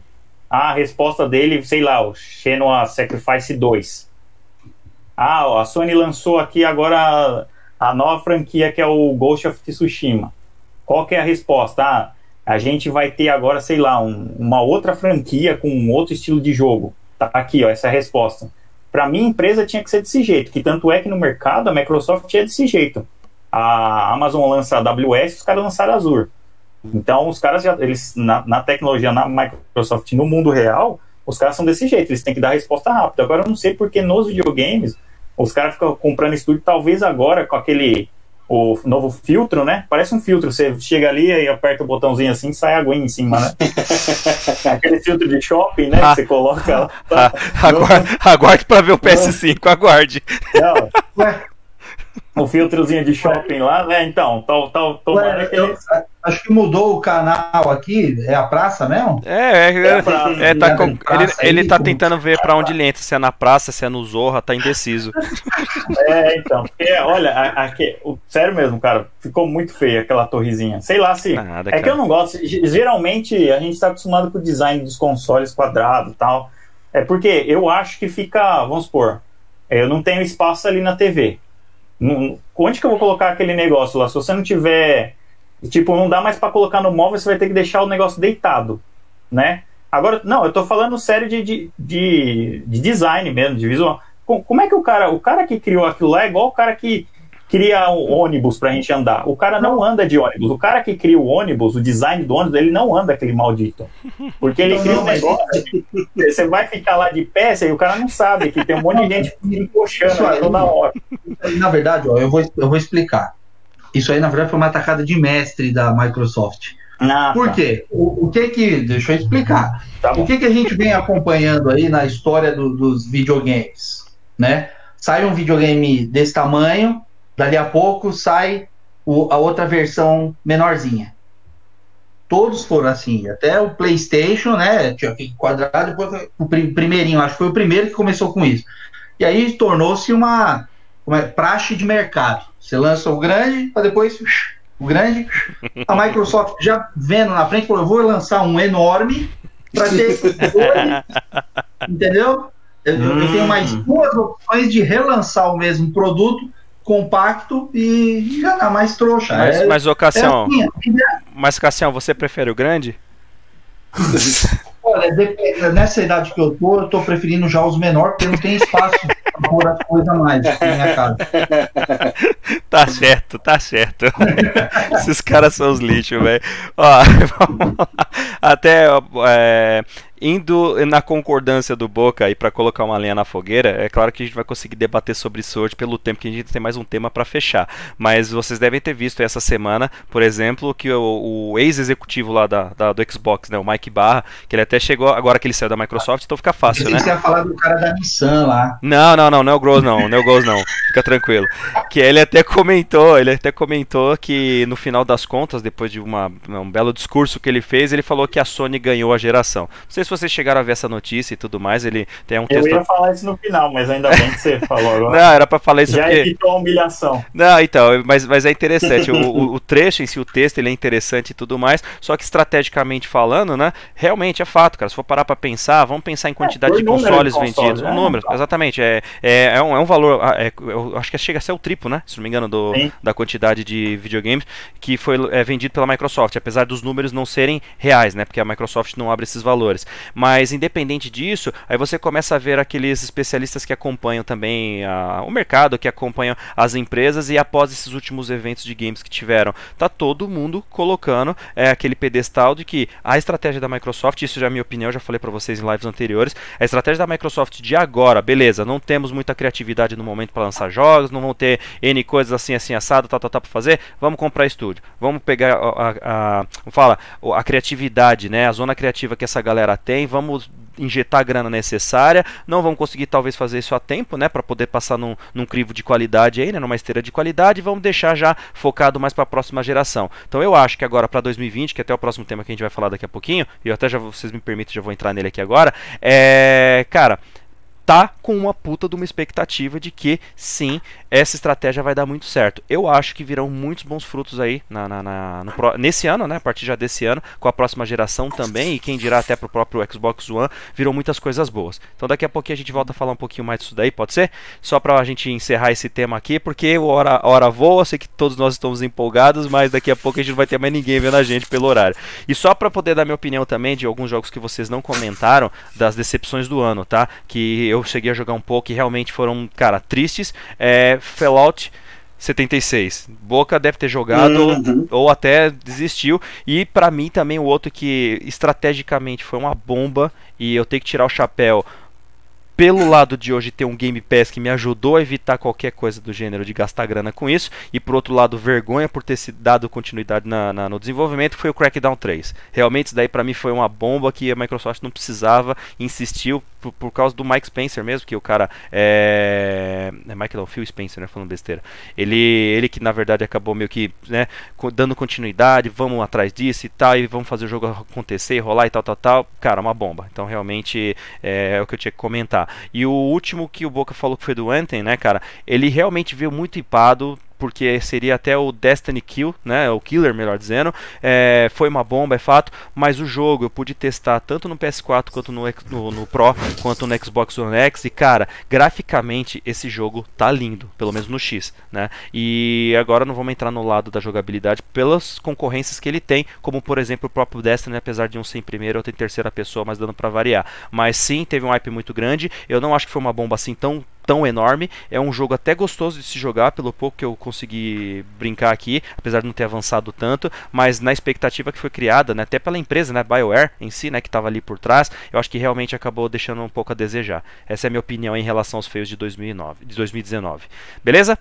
Ah, a resposta dele, sei lá, o Shenmue Sacrifice 2. Ah, a Sony lançou aqui agora a nova franquia que é o Ghost of Tsushima. Qual que é a resposta? Ah, a gente vai ter agora, sei lá, um- uma outra franquia com um outro estilo de jogo. Tá aqui, ó, essa é a resposta. Para mim, a empresa tinha que ser desse jeito, que tanto é que no mercado a Microsoft é desse jeito. A Amazon lança a AWS, os caras lançaram a Azure. Então, os caras já, eles na, na tecnologia, na Microsoft, no mundo real, os caras são desse jeito, eles têm que dar resposta rápida. Agora, eu não sei porque nos videogames os caras ficam comprando estúdio, talvez agora com aquele o novo filtro, né? Parece um filtro. Você chega ali e aperta o botãozinho assim, sai a aguinha em cima, né? Aquele filtro de shopping, né? Ah. Que você coloca lá. Ah, aguarde, aguarde pra ver o PS5, aguarde. Não, o filtrozinho de shopping lá, né? Então, tal, tal, tomara ué, que acho que mudou o canal aqui. É a praça mesmo? É, é, É praça. é, tá com- Em praça ele, ele aí, tá como- tentando ver pra onde ele entra, se é na praça, se é no Zorra, tá indeciso. É, então. Porque, olha, a- aqui, o- sério mesmo, cara, ficou muito feia aquela torrezinha. Sei lá se. Nada, É que cara. eu não gosto. Geralmente a gente está acostumado com o design dos consoles quadrado e tal. É porque eu acho que fica, vamos supor, eu não tenho espaço ali na TV. Onde que eu vou colocar aquele negócio lá? Se você não tiver, tipo, não dá mais para colocar no móvel, você vai ter que deixar o negócio deitado, né? Agora, não, eu tô falando sério de, de, de, de design mesmo, de visual. Co- Como é que o cara, o cara que criou aquilo lá é igual o cara que cria um ônibus pra gente andar. O cara não anda de ônibus. O cara que cria o ônibus, o design do ônibus, ele não anda aquele maldito. Porque ele Não, cria não, um mas- negócio. Você vai ficar lá de pé e o cara não sabe que tem um monte de gente encoxando aí. toda hora. Na verdade, ó, eu, vou, eu vou explicar. Isso aí, na verdade, foi uma atacada de mestre da Microsoft. Ah, Por tá. quê? O, o que que. Deixa eu explicar. Tá O que, que a gente vem acompanhando aí na história do- dos videogames? Né? Sai um videogame desse tamanho, dali a pouco sai o- a outra versão menorzinha. Todos foram assim, até o PlayStation, né? Tinha aquele quadrado, depois o primeirinho, acho que foi o primeiro que começou com isso. E aí tornou-se uma, uma praxe de mercado. Você lança o grande, para depois o grande. A Microsoft já vendo na frente, falou: eu vou lançar um enorme para ter dois, entendeu? Eu, hum. eu, tenho mais hum. duas opções de relançar o mesmo produto compacto e já dá mais trouxa. Mas, é, mas ô Cassião, é assim, é... mas Cassião, você prefere o grande? Olha, nessa idade que eu tô, eu tô preferindo já os menores, porque não tem espaço pôr as coisas mais na minha casa. Tá certo, tá certo. Esses caras são os lixos, velho. Ó, até é, Indo na concordância do Boca aí para colocar uma lenha na fogueira, é claro que a gente vai conseguir debater sobre isso hoje pelo tempo que a gente tem mais um tema para fechar. Mas vocês devem ter visto essa semana, por exemplo, que o, o ex-executivo lá da, da, do Xbox, né, o Mike Barra, que ele até chegou agora que ele saiu da Microsoft, então fica fácil, né? Você ia falar do cara da Nissan lá. Não, não, não, não é o Gross não, não é o Gross não. Fica tranquilo. Que ele até comentou, ele até comentou que no final das contas, depois de uma, um belo discurso que ele fez, ele falou que a Sony ganhou a geração. Não sei se vocês chegaram a ver essa notícia e tudo mais, ele tem um texto. Eu ia falar isso no final, mas ainda bem que você falou agora. Não, era para falar isso Já porque... evitou a humilhação. Não, então, mas, mas é interessante. o, o, o, trecho em si, o texto, ele é interessante e tudo mais, só que estrategicamente falando, né, realmente é fato, cara. Se for parar para pensar, vamos pensar em quantidade é, de consoles de vendidos. Né? Um número, exatamente. É, é, é, um, é um valor, ah, é, eu acho que chega a ser o triplo, né? Se não me engano, do, da quantidade de videogames que foi é, vendido pela Microsoft, apesar dos números não serem reais, né? Porque a Microsoft não abre esses valores. Mas independente disso, aí você começa a ver aqueles especialistas que acompanham também a, o mercado, que acompanham as empresas e após esses últimos eventos de games que tiveram, tá todo mundo colocando é, aquele pedestal de que a estratégia da Microsoft, isso já é minha opinião, já falei para vocês em lives anteriores, a estratégia da Microsoft de agora, beleza, não temos muita criatividade no momento para lançar jogos, não vão ter N coisas assim, assim, assado, tal, tal, tal para fazer, vamos comprar estúdio, vamos pegar a, a, a, fala, a criatividade, né, a zona criativa que essa galera tem, vamos injetar a grana necessária, não vão conseguir talvez fazer isso a tempo, né, para poder passar num, num, crivo de qualidade aí, né, numa esteira de qualidade, vamos deixar já focado mais para a próxima geração. Então eu acho que agora para 2020, que é até o próximo tema que a gente vai falar daqui a pouquinho, e eu até já vocês me permitem, já vou entrar nele aqui agora, é, cara, tá com uma puta de uma expectativa de que sim, essa estratégia vai dar muito certo. Eu acho que virão muitos bons frutos aí na, na, na no, nesse ano, né? A partir já desse ano, com a próxima geração também, e quem dirá até pro próprio Xbox One, virão muitas coisas boas. Então daqui a pouquinho a gente volta a falar um pouquinho mais disso daí, pode ser? Só pra gente encerrar esse tema aqui, porque hora, hora voa, sei que todos nós estamos empolgados, mas daqui a pouco a gente não vai ter mais ninguém vendo a gente pelo horário. E só para poder dar minha opinião também de alguns jogos que vocês não comentaram, das decepções do ano, tá? Que eu cheguei a jogar um pouco e realmente foram, cara, tristes. É, Fallout 76. Boca deve ter jogado uhum. ou, ou, até desistiu. E para mim também o outro que estrategicamente foi uma bomba e eu tenho que tirar o chapéu pelo lado de hoje ter um Game Pass que me ajudou a evitar qualquer coisa do gênero de gastar grana com isso, e por outro lado, vergonha por ter se dado continuidade na, na, no desenvolvimento, foi o Crackdown 3. Realmente, isso daí para mim foi uma bomba que a Microsoft não precisava, insistiu por, por, causa do Mike Spencer mesmo, que o cara é. É Mike não, Phil Spencer, né? Falando besteira. Ele, ele que na verdade acabou meio que né, dando continuidade, vamos atrás disso e tal, e vamos fazer o jogo acontecer, rolar e tal, tal, tal. Cara, uma bomba. Então realmente é, é o que eu tinha que comentar. E o último que o Boca falou que foi do Anthem, né, cara? Ele realmente veio muito hipado, porque seria até o Destiny Kill, né, o Killer, melhor dizendo. É, foi uma bomba, é fato, mas o jogo eu pude testar tanto no PS4 quanto no, no, no, Pro, quanto no Xbox One X, e cara, graficamente esse jogo tá lindo, pelo menos no X, né? E agora não vamos entrar no lado da jogabilidade pelas concorrências que ele tem, como por exemplo o próprio Destiny, apesar de um ser em primeira ou em terceira pessoa, mas dando para variar. Mas sim, teve um hype muito grande. Eu não acho que foi uma bomba assim tão tão enorme. É um jogo até gostoso de se jogar, pelo pouco que eu consegui brincar aqui, apesar de não ter avançado tanto, mas na expectativa que foi criada, né, até pela empresa, né, BioWare em si, né, que estava ali por trás, eu acho que realmente acabou deixando um pouco a desejar. Essa é a minha opinião em relação aos feios de 2009, de 2019. Beleza?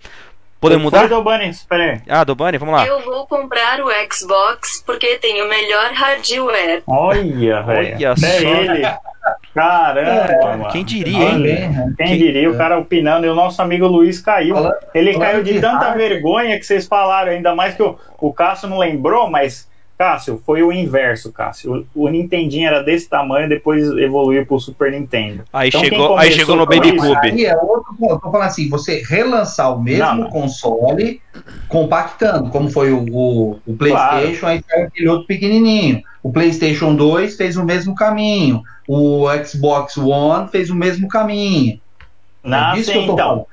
Podemos mudar? Foi, Dobani, espera aí. Ah, Dobani, vamos lá. Eu vou comprar o Xbox porque tem o melhor hardware. Olha, velho. Olha só. É ele. Caramba, é, Quem diria, hein? Quem, Quem diria, o cara opinando e o nosso amigo Luiz caiu. Ele caiu de tanta vergonha que vocês falaram, ainda mais que o, o Cássio não lembrou, mas Cássio, foi o inverso, Cássio. O, o Nintendinho era desse tamanho, depois evoluiu pro Super Nintendo. Aí Então, chegou, aí chegou no com isso- BabyCube. Aí é outro ponto. Eu tô falando assim, você relançar o mesmo Não, não. console compactando, como foi o, o, o PlayStation, aí saiu aquele outro pequenininho. O PlayStation 2 fez o mesmo caminho. O Xbox One fez o mesmo caminho. Não, É disso sim, que eu tô então. falando.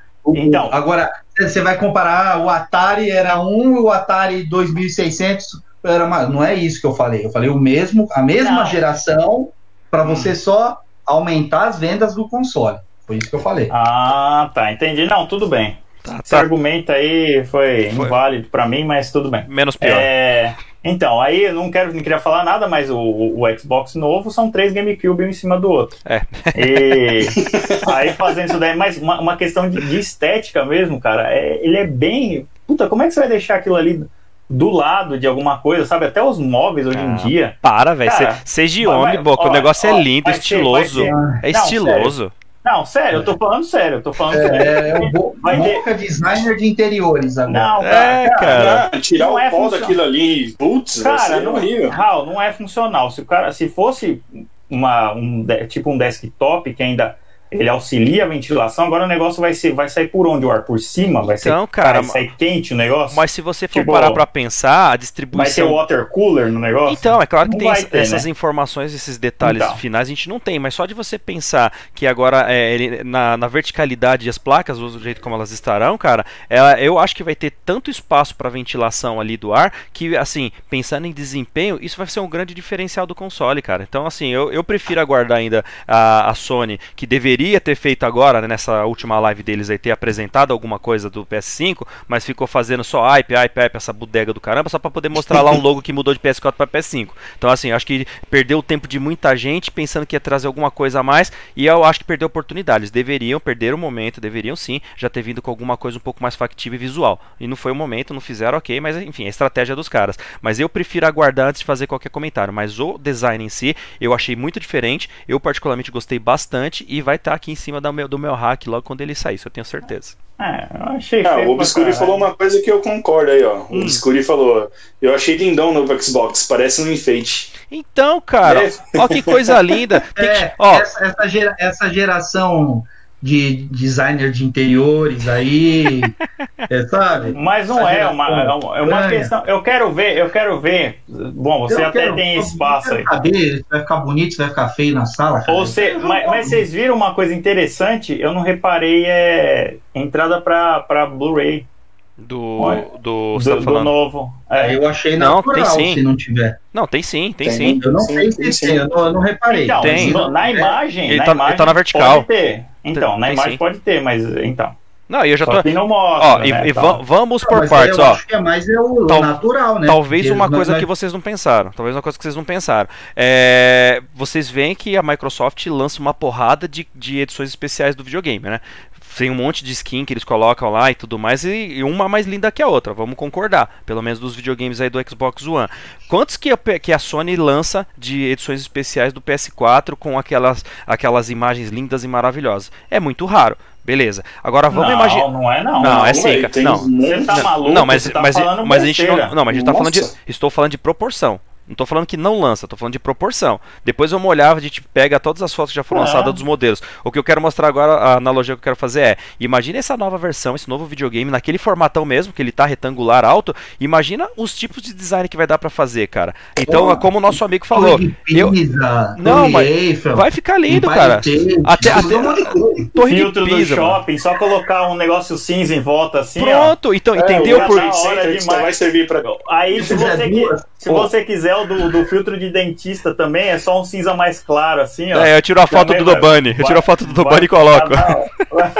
Então. Agora, você vai comparar o Atari era um e o Atari 2600 era mais. Não é isso que eu falei. Eu falei o mesmo, a mesma Não. geração para Hum. você só aumentar as vendas do console. Foi isso que eu falei. Ah, tá, entendi. Não, tudo bem. Tá, Esse tá. argumento aí foi, Foi. inválido pra mim, mas tudo bem. Menos pior. É, então, aí eu não quero, não queria falar nada, mas o, o Xbox novo são três GameCube um em cima do outro. É. E aí fazendo isso daí, mas uma, uma questão de, de estética mesmo, cara, é- ele é bem. Puta, como é que você vai deixar aquilo ali do lado de alguma coisa, sabe? Até os móveis hoje em Ah, dia. Para, velho. Cara, Seja de vai- homem, boca. O negócio ó, é lindo, ser- estiloso. ser- É Não, estiloso. Não, sério, eu tô falando sério, eu tô falando sério. É, é o Bo- Vai ter- Boca designer de interiores agora. Não, É, cara, cara. Tirar Não o é pó daquilo ali, putz, Cara, não, horrível. Raul, não é funcional. Se o cara, se fosse uma, um, tipo um desktop que ainda ele auxilia a ventilação, agora o negócio vai ser, vai sair por onde o ar por cima, vai ser, Então, cara, vai sair quente o negócio. Mas se você for Tipo, parar pra pensar, a vai ter distribuição. water cooler no negócio. Então, é claro que Não tem ter, essas né? informações, esses detalhes Então. finais, a gente não tem, mas só de você pensar que agora é, ele- na, na verticalidade as placas, do jeito como elas estarão, cara, ela- eu acho que vai ter tanto espaço para ventilação ali do ar que, assim, pensando em desempenho, isso vai ser um grande diferencial do console, cara. Então, assim, eu, eu prefiro aguardar ainda a, a Sony, que deveria ter feito agora, né, nessa última live deles aí, ter apresentado alguma coisa do PS5, mas ficou fazendo só hype, hype, hype, essa bodega do caramba, só para poder mostrar lá um logo que mudou de PS4 para PS5. Então, assim, acho que perdeu o tempo de muita gente pensando que ia trazer alguma coisa a mais e eu acho que perdeu oportunidades. Deveriam perder o momento, deveriam sim já ter vindo com alguma coisa um pouco mais factível e visual. E não foi o momento, não fizeram, ok, mas enfim, é a estratégia dos caras. Mas eu prefiro aguardar antes de fazer qualquer comentário. Mas o design em si, eu achei muito diferente. Eu, particularmente, gostei bastante e vai estar aqui em cima do meu, do meu hack logo quando ele sair, isso eu tenho certeza. É, eu achei Ah, o Obscuri falou uma coisa que eu concordo aí, ó. O Hum. Obscuri falou: Eu achei lindão no Xbox, parece um enfeite. Então, cara, É. ó que coisa linda. Tem que- É, ó, essa, essa, gera- essa geração de designer de interiores aí, é, sabe? Mas não é uma, é uma, é uma questão. Eu quero ver, eu quero ver. Bom, você Eu até quero- tem espaço aí. Saber vai ficar bonito, vai ficar feio na sala. cara. Ou você, mas, mas vocês viram uma coisa interessante? Eu não reparei é entrada pra Blu-ray do. Do. do, Você tá do falando? novo. É, É. eu achei Não, natural tem sim. se não tiver. Não, tem sim, tem, Tem. sim. Eu não Sim, sei se sim, tem, sim. eu não, eu não reparei. Então, Tem. na imagem, Ele na tá- imagem ele tá na vertical. pode ter. Então, na Tem imagem sim. pode ter, mas então. Não, e eu já Só tô. que não mostra. Ó, e, né, e va- vamos Não, por mas aí partes, eu ó. acho que é mais é o Tal- natural, né? Talvez uma coisa nós- que vocês não pensaram. Talvez uma coisa que vocês não pensaram. É, vocês veem que a Microsoft lança uma porrada de, de edições especiais do videogame, né? Tem um monte de skin que eles colocam lá e tudo mais, e, uma mais linda que a outra, vamos concordar. Pelo menos dos videogames aí do Xbox One. Quantos que a, que a Sony lança de edições especiais do PS4 com aquelas, aquelas imagens lindas e maravilhosas? É muito raro. Beleza. Agora vamos não, imaginar. não é não. Não, é Não, sim, Não. Você tá maluco? Não, mas, você tá mas, falando mas a gente não, não, mas a gente tá falando de, estou falando de proporção. Não tô falando que não lança, tô falando de proporção. Depois vamos olhar, a gente pega todas as fotos que já foram Ah. lançadas dos modelos. O que eu quero mostrar agora, a analogia que eu quero fazer é: imagina essa nova versão, esse novo videogame, naquele formatão mesmo, que ele tá retangular alto. Imagina os tipos de design que vai dar pra fazer, cara. Então, é como o nosso amigo falou. Eu- Pisa, Não, Torre mas Eiffel, Vai ficar lindo, cara. State, Até- até- um monte de coisa. Torre Filtro de do Pisa. mano. shopping, só colocar um negócio cinza em volta assim, ó. Pronto, então, É, entendeu? Por... hora vai servir pra. Aí, se fizer você, se você quiser o do, do filtro de dentista também, é só um cinza mais claro, assim, ó. É, eu tiro a foto Também do vai- Dobani. Eu tiro a foto do Dobani e coloco.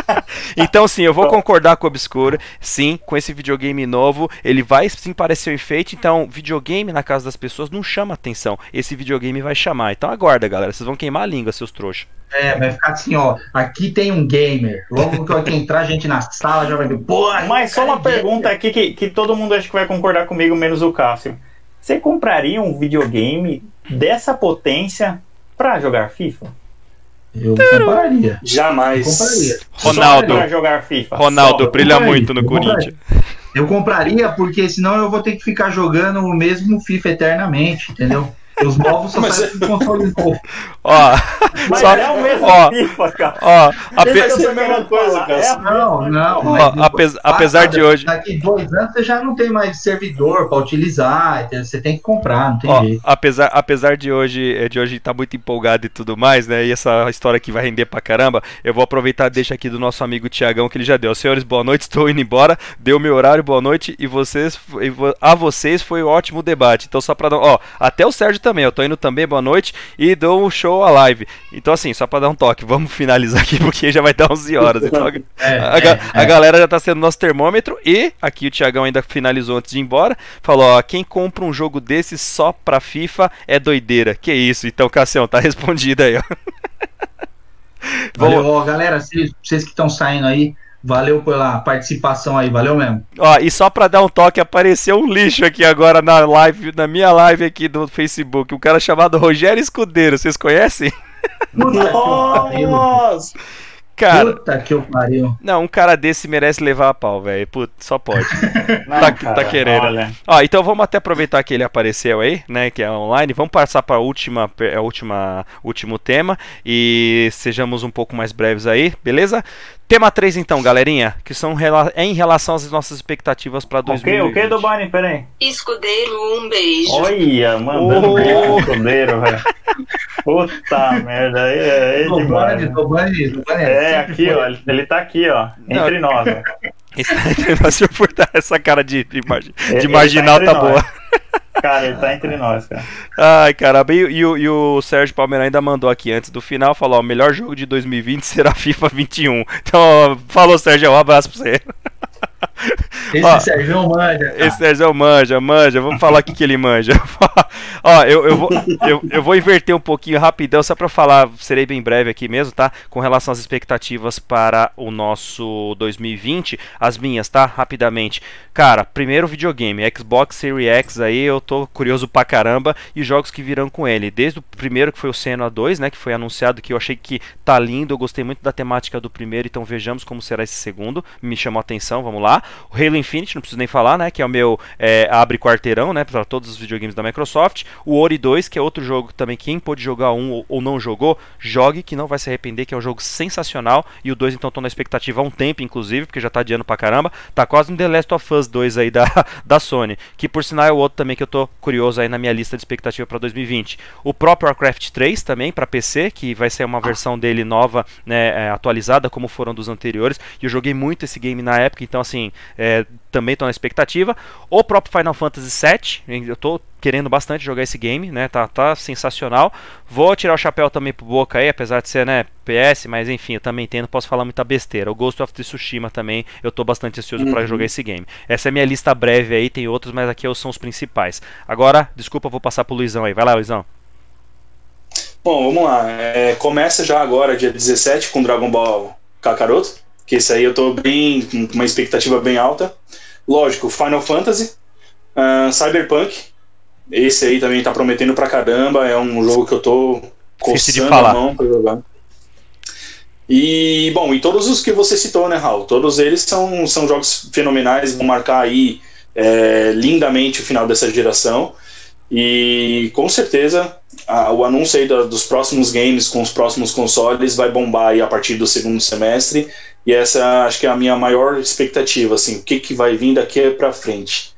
Então, sim, eu vou concordar com o Obscuro. Sim, com esse videogame novo, ele vai sim parecer um enfeite. Então, videogame na casa das pessoas não chama atenção. Esse videogame vai chamar. Então, aguarda, galera. Vocês vão queimar a língua, seus trouxas. É, vai ficar assim, ó. Aqui tem um gamer. Logo que vai entrar gente na sala, já vai ver. Pô, Mas só uma é gamer. pergunta aqui que, que todo mundo acho que vai concordar comigo, menos o Cássio. Você compraria um videogame dessa potência pra jogar FIFA? Eu compraria. Eu Jamais. compraria. Ronaldo. Só pra jogar FIFA. Ronaldo, Só. brilha Compraria, muito no compraria. Corinthians. Eu compraria porque senão eu vou ter que ficar jogando o mesmo FIFA eternamente, entendeu? Os novos só Mas saem com console novo. Ó, Mas só, é o mesmo ó, FIFA, cara. ó, ape- ser a mesma coisa, cara. É Não, não. Ó, mas- apes- apesar de hoje- Daqui dois anos você já não tem mais servidor para utilizar, você tem que comprar, não tem Ó, jeito. apesar, apesar de hoje eh, de hoje estar muito empolgado e tudo mais, né? E essa história aqui vai render pra caramba, eu vou aproveitar deixa aqui do nosso amigo Tiagão, que ele já deu. Senhores, boa noite, estou indo embora. Deu meu horário, boa noite. E vocês, e vo- a vocês foi um ótimo debate. Então, só pra dar. Ó, até o Sérgio também, eu tô indo também, boa noite. E dou um show a live. Então, assim, só pra dar um toque, vamos finalizar aqui, porque já vai dar 11 horas. Então, É, a, é, a é. galera já tá sendo nosso termômetro e aqui o Thiagão ainda finalizou antes de ir embora. Falou, ó, quem compra um jogo desse só pra FIFA é doideira. Que isso? Então, Cassião, tá respondido aí, ó. Valeu, galera, vocês, vocês que estão saindo aí, valeu pela participação aí, valeu mesmo. Ó, e só pra dar um toque, apareceu um lixo aqui agora na live, na minha live aqui do Facebook. Um cara chamado Rogério Escudeiro, vocês conhecem? Nossa! Cara, Puta que eu pariu. não, um cara desse merece levar a pau, velho. Putz, só pode. Não, Tá- cara, tá querendo. olha. Ó, então vamos até aproveitar que ele apareceu aí, né, que é online. Vamos passar para a última, a última, último tema e sejamos um pouco mais breves aí, beleza? Tema 3 então, galerinha, que são é em relação às nossas expectativas para O que, 2020. o que do aí. Escudeiro, um beijo. Olha, mandando Oh. bem pro escudeiro, velho. Puta merda, é, é demais. Né? tô Bunny, É, aqui, foi. ó. ele- Ele tá aqui, ó. Entre nós. ó. Esse negócio por dar essa cara de, de, margi- Ele- de ele marginal tá tá, entre nós. boa. Cara, ele tá entre nós, cara. Ai, caramba. E, e e o Sérgio Palmeira ainda mandou aqui antes do final, falou, o melhor jogo de 2020 será FIFA 21. Então, falou, Sérgio, um abraço pra você. Esse Ó, Sérgio manja. cara. Esse Sérgio manja, manja. Vamos falar o que, que ele manja. Ó, eu, eu, vou, eu, eu vou inverter um pouquinho rapidão, só pra falar, serei bem breve aqui mesmo, tá? Com relação às expectativas para o nosso 2020. As minhas, tá? Rapidamente. Cara, primeiro videogame, Xbox Series X aí, eu tô curioso pra caramba. E os jogos que virão com ele. Desde o primeiro, que foi o Senna 2, né? Que foi anunciado, que eu achei que tá lindo. Eu gostei muito da temática do primeiro, então vejamos como será esse segundo. Me chamou a atenção, vamos lá. O Halo Infinite, não preciso nem falar, né? Que é o meu é, abre quarteirão, né? Para todos os videogames da Microsoft. O Ori 2, que é outro jogo também. Quem pôde jogar um ou, ou não jogou, jogue, que não vai se arrepender, que é um jogo sensacional. E o 2, então, tô na expectativa há um tempo, inclusive, porque já tá adiando pra caramba. Tá quase um The Last of Us 2 aí da, da Sony. Que por sinal é o outro também que eu tô curioso aí na minha lista de expectativa para 2020. O próprio Warcraft 3 também para PC, que vai ser uma versão dele nova, né, é, atualizada, como foram dos anteriores. E eu joguei muito esse game na época, então assim, é, também tô na expectativa. O próprio Final Fantasy VII, eu tô querendo bastante jogar esse game, né? Tá, tá sensacional. Vou tirar o chapéu também pro Boca aí, apesar de ser, né, PS, mas enfim, eu também entendo, posso falar muita besteira. O Ghost of Tsushima também, eu tô bastante ansioso para jogar esse game. Essa é a minha lista breve aí, tem outros, mas aqui são os principais. Agora, desculpa, vou passar pro Luizão aí. Vai lá, Luizão. Bom, vamos lá. É, começa já agora, dia 17, com Dragon Ball Kakaroto, que esse aí eu tô bem com uma expectativa bem alta. Lógico, Final Fantasy, ah, Cyberpunk, esse aí também tá prometendo pra caramba, é um jogo que eu tô Esqueci de coçando falar. a mão pra jogar. E, bom, e todos os que você citou, né, Raul? Todos eles são, são jogos fenomenais, vão marcar aí é, lindamente o final dessa geração. E com certeza a- o anúncio aí dos próximos games com os próximos consoles vai bombar aí a partir do segundo semestre. E essa acho que é a minha maior expectativa, assim, o que, que vai vir daqui pra frente.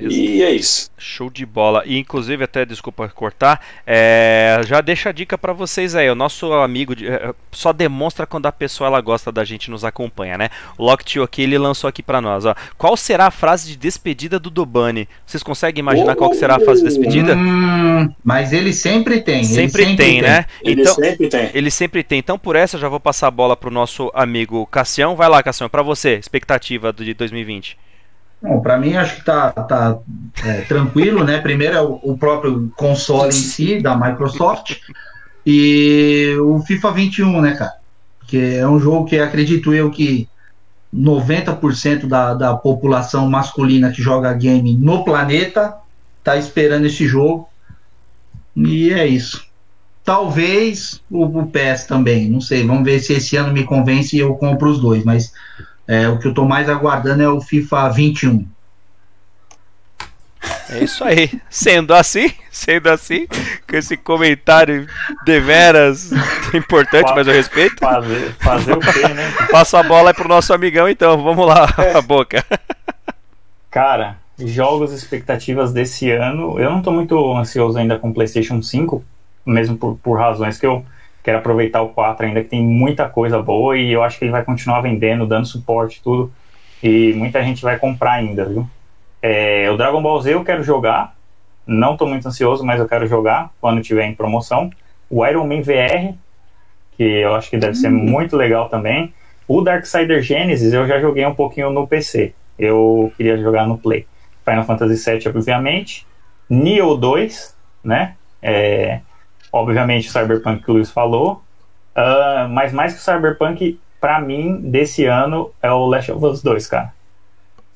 E é isso. Show de bola. E inclusive, até desculpa cortar, é, já deixa a dica pra vocês aí. O nosso amigo de- é, só demonstra quando a pessoa ela gosta da gente e nos acompanha, né? O Locktio aqui, ele lançou aqui pra nós, ó. Qual será a frase de despedida do Dobani? Vocês conseguem imaginar qual que será a frase de despedida? Hum, mas ele sempre tem. ele Sempre, tem, né? Ele Então, sempre tem. ele sempre tem. Então, por essa, eu já vou passar a bola pro nosso amigo Cassião. Vai lá, Cassião, pra você, expectativa do- de 2020. Bom, para mim acho que tá, tá é, tranquilo, né? Primeiro é o, o próprio console em si da Microsoft e o FIFA 21, né, cara? Que é um jogo que acredito eu que 90% da, da população masculina que joga game no planeta tá esperando esse jogo. E é isso. Talvez o, o PES também, não sei. Vamos ver se esse ano me convence e eu compro os dois, mas É, o que eu tô mais aguardando é o FIFA 21. É isso aí. Sendo assim, sendo assim, com esse comentário deveras importante, mas eu respeito. Fazer, fazer o quê, né? Passo a bola aí pro nosso amigão, então. Vamos lá, a boca. Cara, jogos expectativas desse ano. Eu não tô muito ansioso ainda com o PlayStation 5, mesmo por, por razões que eu quero aproveitar o 4 ainda, que tem muita coisa boa e eu acho que ele vai continuar vendendo, dando suporte, tudo. E muita gente vai comprar ainda, viu? É, o Dragon Ball Z eu quero jogar. Não estou muito ansioso, mas eu quero jogar quando tiver em promoção. O Iron Man VR, que eu acho que deve ser muito legal também. O Darksider Genesis eu já joguei um pouquinho no PC. Eu queria jogar no Play. Final Fantasy VII, obviamente. Neo 2, né? É, obviamente o Cyberpunk que o Luiz falou. Uh, mas mais que o Cyberpunk, para mim, desse ano, é o Last of Us 2, cara.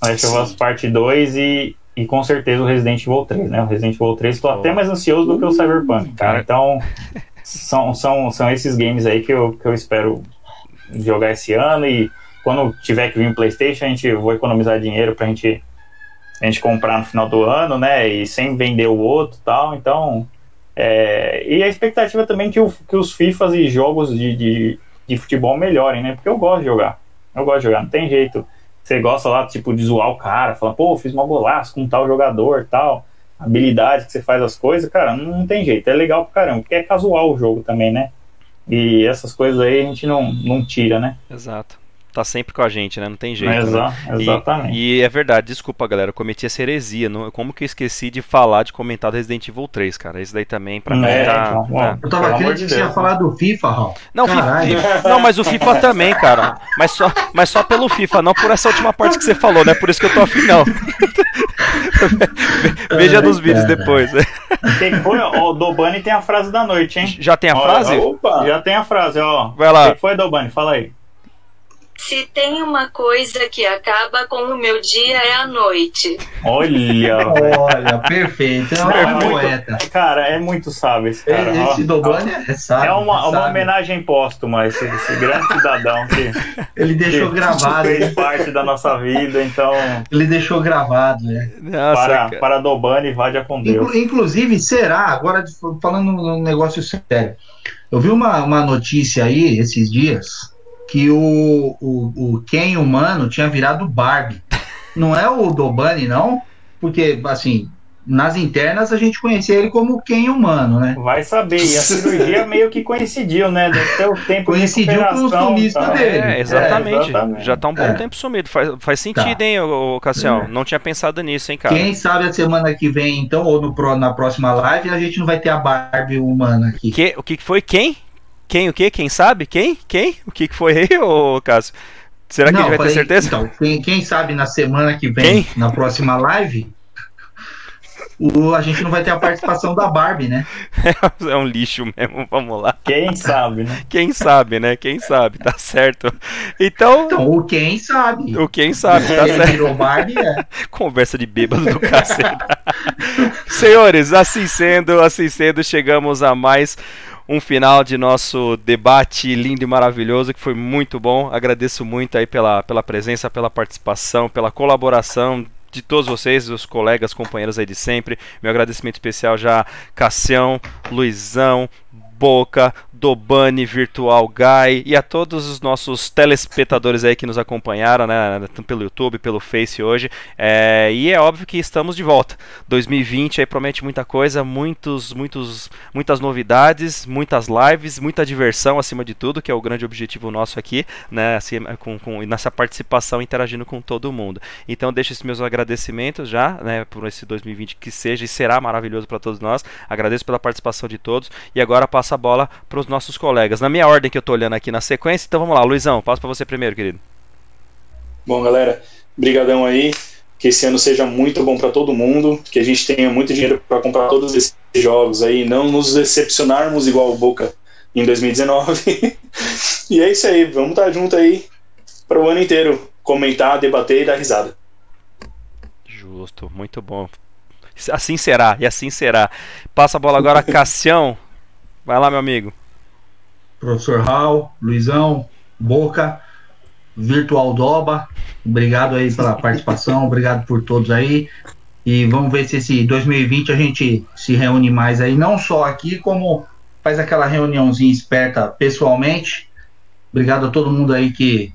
Last of Us Parte 2 e, e com certeza o Resident Evil 3, né? O Resident Evil 3 estou até mais ansioso do que o Cyberpunk, cara. Então, são, são, são esses games aí que eu, que eu espero jogar esse ano e quando tiver que vir um PlayStation, a gente vou economizar dinheiro pra gente, a gente comprar no final do ano, né? E sem vender o outro tal. Então, é, e a expectativa também que, o, que os FIFAs e jogos de, de, de futebol melhorem, né? Porque eu gosto de jogar. Eu gosto de jogar, não tem jeito você gosta lá, tipo, de zoar o cara, falar, pô, fiz uma golaço com tal jogador tal, habilidade que você faz as coisas, cara, não, não, tem jeito, é legal pra caramba, porque é casual o jogo também, né? E essas coisas aí a gente não, não tira, né? Exato tá sempre com a gente, né? Não tem jeito. Exa né? exatamente. E, e, é verdade, desculpa, galera, eu cometi essa heresia. Não, como que eu esqueci de falar, de comentar do Resident Evil 3, cara? Isso daí também, pra mim, é, tá. Então, tá. Eu tava querendo que você ia falar do FIFA, Raul. Não, FIFA, não, mas o FIFA também, cara. Mas só, mas só pelo FIFA, não por essa última parte que você falou, né? Por isso que eu tô afim, não. Veja nos vídeos depois. Né? Quem foi? O Dobani tem a frase da noite, hein? Já tem a frase? Opa. Já tem a frase, ó. Vai lá. Quem foi, Dobani? Fala aí. Se tem uma coisa que acaba com o meu dia é a noite. Olha! Olha, perfeito. É, é um muito, poeta. Cara, é muito sábio esse cara. Esse Dobani é sábio. É uma, é uma sábio. homenagem póstuma a esse, esse grande cidadão que, Ele deixou que gravado. fez né? parte da nossa vida. Então, Ele deixou gravado, né? Nossa, para, cara. para Dobani, vadia com Deus. Inclu- inclusive, será, agora falando um negócio sério, eu vi uma, uma notícia aí esses dias que o, o, o Ken humano tinha virado Barbie. Não é o Dobani, não? Porque, assim, nas internas a gente conhecia ele como Ken humano, né? Vai saber. E a cirurgia meio que coincidiu, né? Deve ter o tempo Coincidiu de com o sumista tá? dele. É, exatamente. É, exatamente. Já tá um bom É. tempo sumido. Faz, faz sentido, Tá. hein, ô, Cassião? Não tinha pensado nisso, hein, cara? Quem sabe a semana que vem, então, ou no, na próxima live, a gente não vai ter a Barbie humana aqui. Que, o que foi? Quem? Quem o quê? Quem sabe? Quem? Quem? O que que foi aí, ô Cássio? Será que a Não, gente vai falei, ter certeza? Então, quem, quem sabe na semana que vem, Quem? na próxima live, o, a gente não vai ter a participação da Barbie, né? É um lixo mesmo, vamos lá. Quem sabe, né? Quem sabe, né? Quem sabe, tá certo. Então, Então, o quem sabe. o quem sabe, tá Quem certo. virou Barbie é. Conversa de bêbado do cacete. Senhores, assim sendo, assim sendo, chegamos a mais um final de nosso debate lindo e maravilhoso, que foi muito bom. Agradeço muito aí pela, pela presença, pela participação, pela colaboração de todos vocês, os colegas, companheiros aí de sempre. Meu agradecimento especial já Cassião, Luizão, Boca, Dobani Virtual Guy e a todos os nossos telespectadores aí que nos acompanharam, né, pelo YouTube, pelo Face hoje. É, e é óbvio que estamos de volta. 2020 aí promete muita coisa, muitos, muitos, muitas novidades, muitas lives, muita diversão acima de tudo, que é o grande objetivo nosso aqui, né, assim, com, com, nessa participação interagindo com todo mundo. Então deixo esses meus agradecimentos já, né, por esse 2020 que seja e será maravilhoso para todos nós. Agradeço pela participação de todos e agora passo a bola para os nossos colegas. Na minha ordem que eu tô olhando aqui na sequência, então vamos lá, Luizão, passo para você primeiro, querido. Bom, galera, brigadão aí. Que esse ano seja muito bom para todo mundo, que a gente tenha muito dinheiro para comprar todos esses jogos aí, não nos decepcionarmos igual o Boca em 2019. e é isso aí, vamos estar junto aí para o ano inteiro, comentar, debater e dar risada. Justo, muito bom. Assim será, e assim será. Passa a bola agora Cassião. Vai lá, meu amigo. Professor Hal, Luizão, Boca. Virtual Doba. Obrigado aí pela participação, obrigado por todos aí. E vamos ver se esse 2020 a gente se reúne mais aí, não só aqui, como faz aquela reuniãozinha esperta pessoalmente. Obrigado a todo mundo aí que,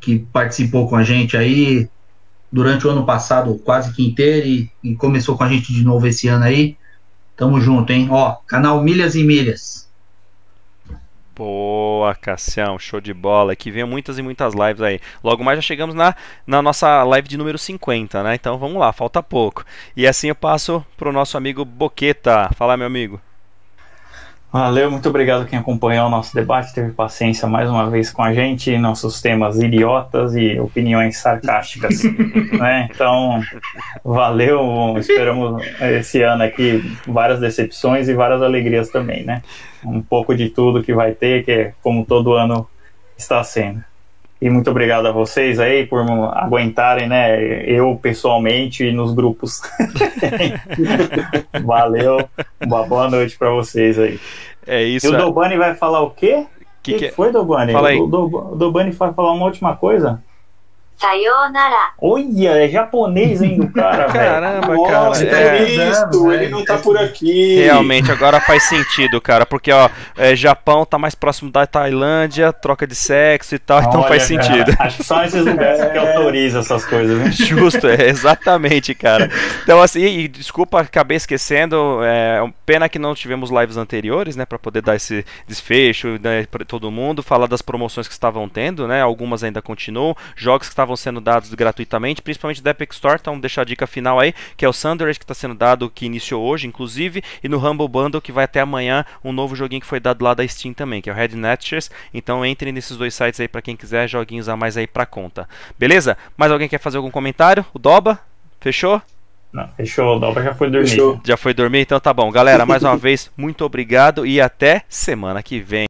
que participou com a gente aí durante o ano passado, quase que inteiro, e, e começou com a gente de novo esse ano aí. Tamo junto, hein? Ó, canal Milhas e Milhas. Boa, Cassião, show de bola. Que venham muitas e muitas lives aí. Logo mais já chegamos na, na nossa live de número 50, né? Então vamos lá, falta pouco. E assim eu passo pro nosso amigo Boqueta. Fala, meu amigo. Valeu, muito obrigado quem acompanhou o nosso debate, teve paciência mais uma vez com a gente, nossos temas idiotas e opiniões sarcásticas. né? Então, valeu, esperamos esse ano aqui várias decepções e várias alegrias também, né? Um pouco de tudo que vai ter, que é como todo ano está sendo. E muito obrigado a vocês aí por aguentarem, né? Eu pessoalmente nos grupos. Valeu. Uma boa noite para vocês aí. É isso. E o Dobani vai falar o quê? Que, que, que foi, Dobani? Fala aí. O, o Dobani vai falar uma última coisa? Sayonara. Olha, é japonês ainda o cara, velho. Caramba, Nossa, cara. é é. isso, ele não tá por aqui. Realmente, agora faz sentido, cara, porque ó, é, Japão tá mais próximo da Tailândia, troca de sexo e tal, então Olha, faz cara, sentido. acho que só nesses lugares que autoriza essas coisas, né? Justo, é, exatamente, cara. Então, assim, e, desculpa, acabei esquecendo. É, pena que não tivemos lives anteriores, né, para poder dar esse desfecho, né, para todo mundo, falar das promoções que estavam tendo, né, algumas ainda continuam, jogos que estavam sendo dados gratuitamente, principalmente da Epic Store, então deixar a dica final aí, que é o Sundered que está sendo dado, que iniciou hoje, inclusive, e no Humble Bundle, que vai até amanhã, um novo joguinho que foi dado lá da Steam também, que é o Red Natchers. Então entrem nesses dois sites aí para quem quiser, joguinhos a mais aí pra conta. Beleza? Mais alguém quer fazer algum comentário? O Doba? Fechou? Não, fechou, o Dobra já foi dormir. Fechou. Já foi dormir? Então tá bom. Galera, mais uma vez, muito obrigado e até semana que vem.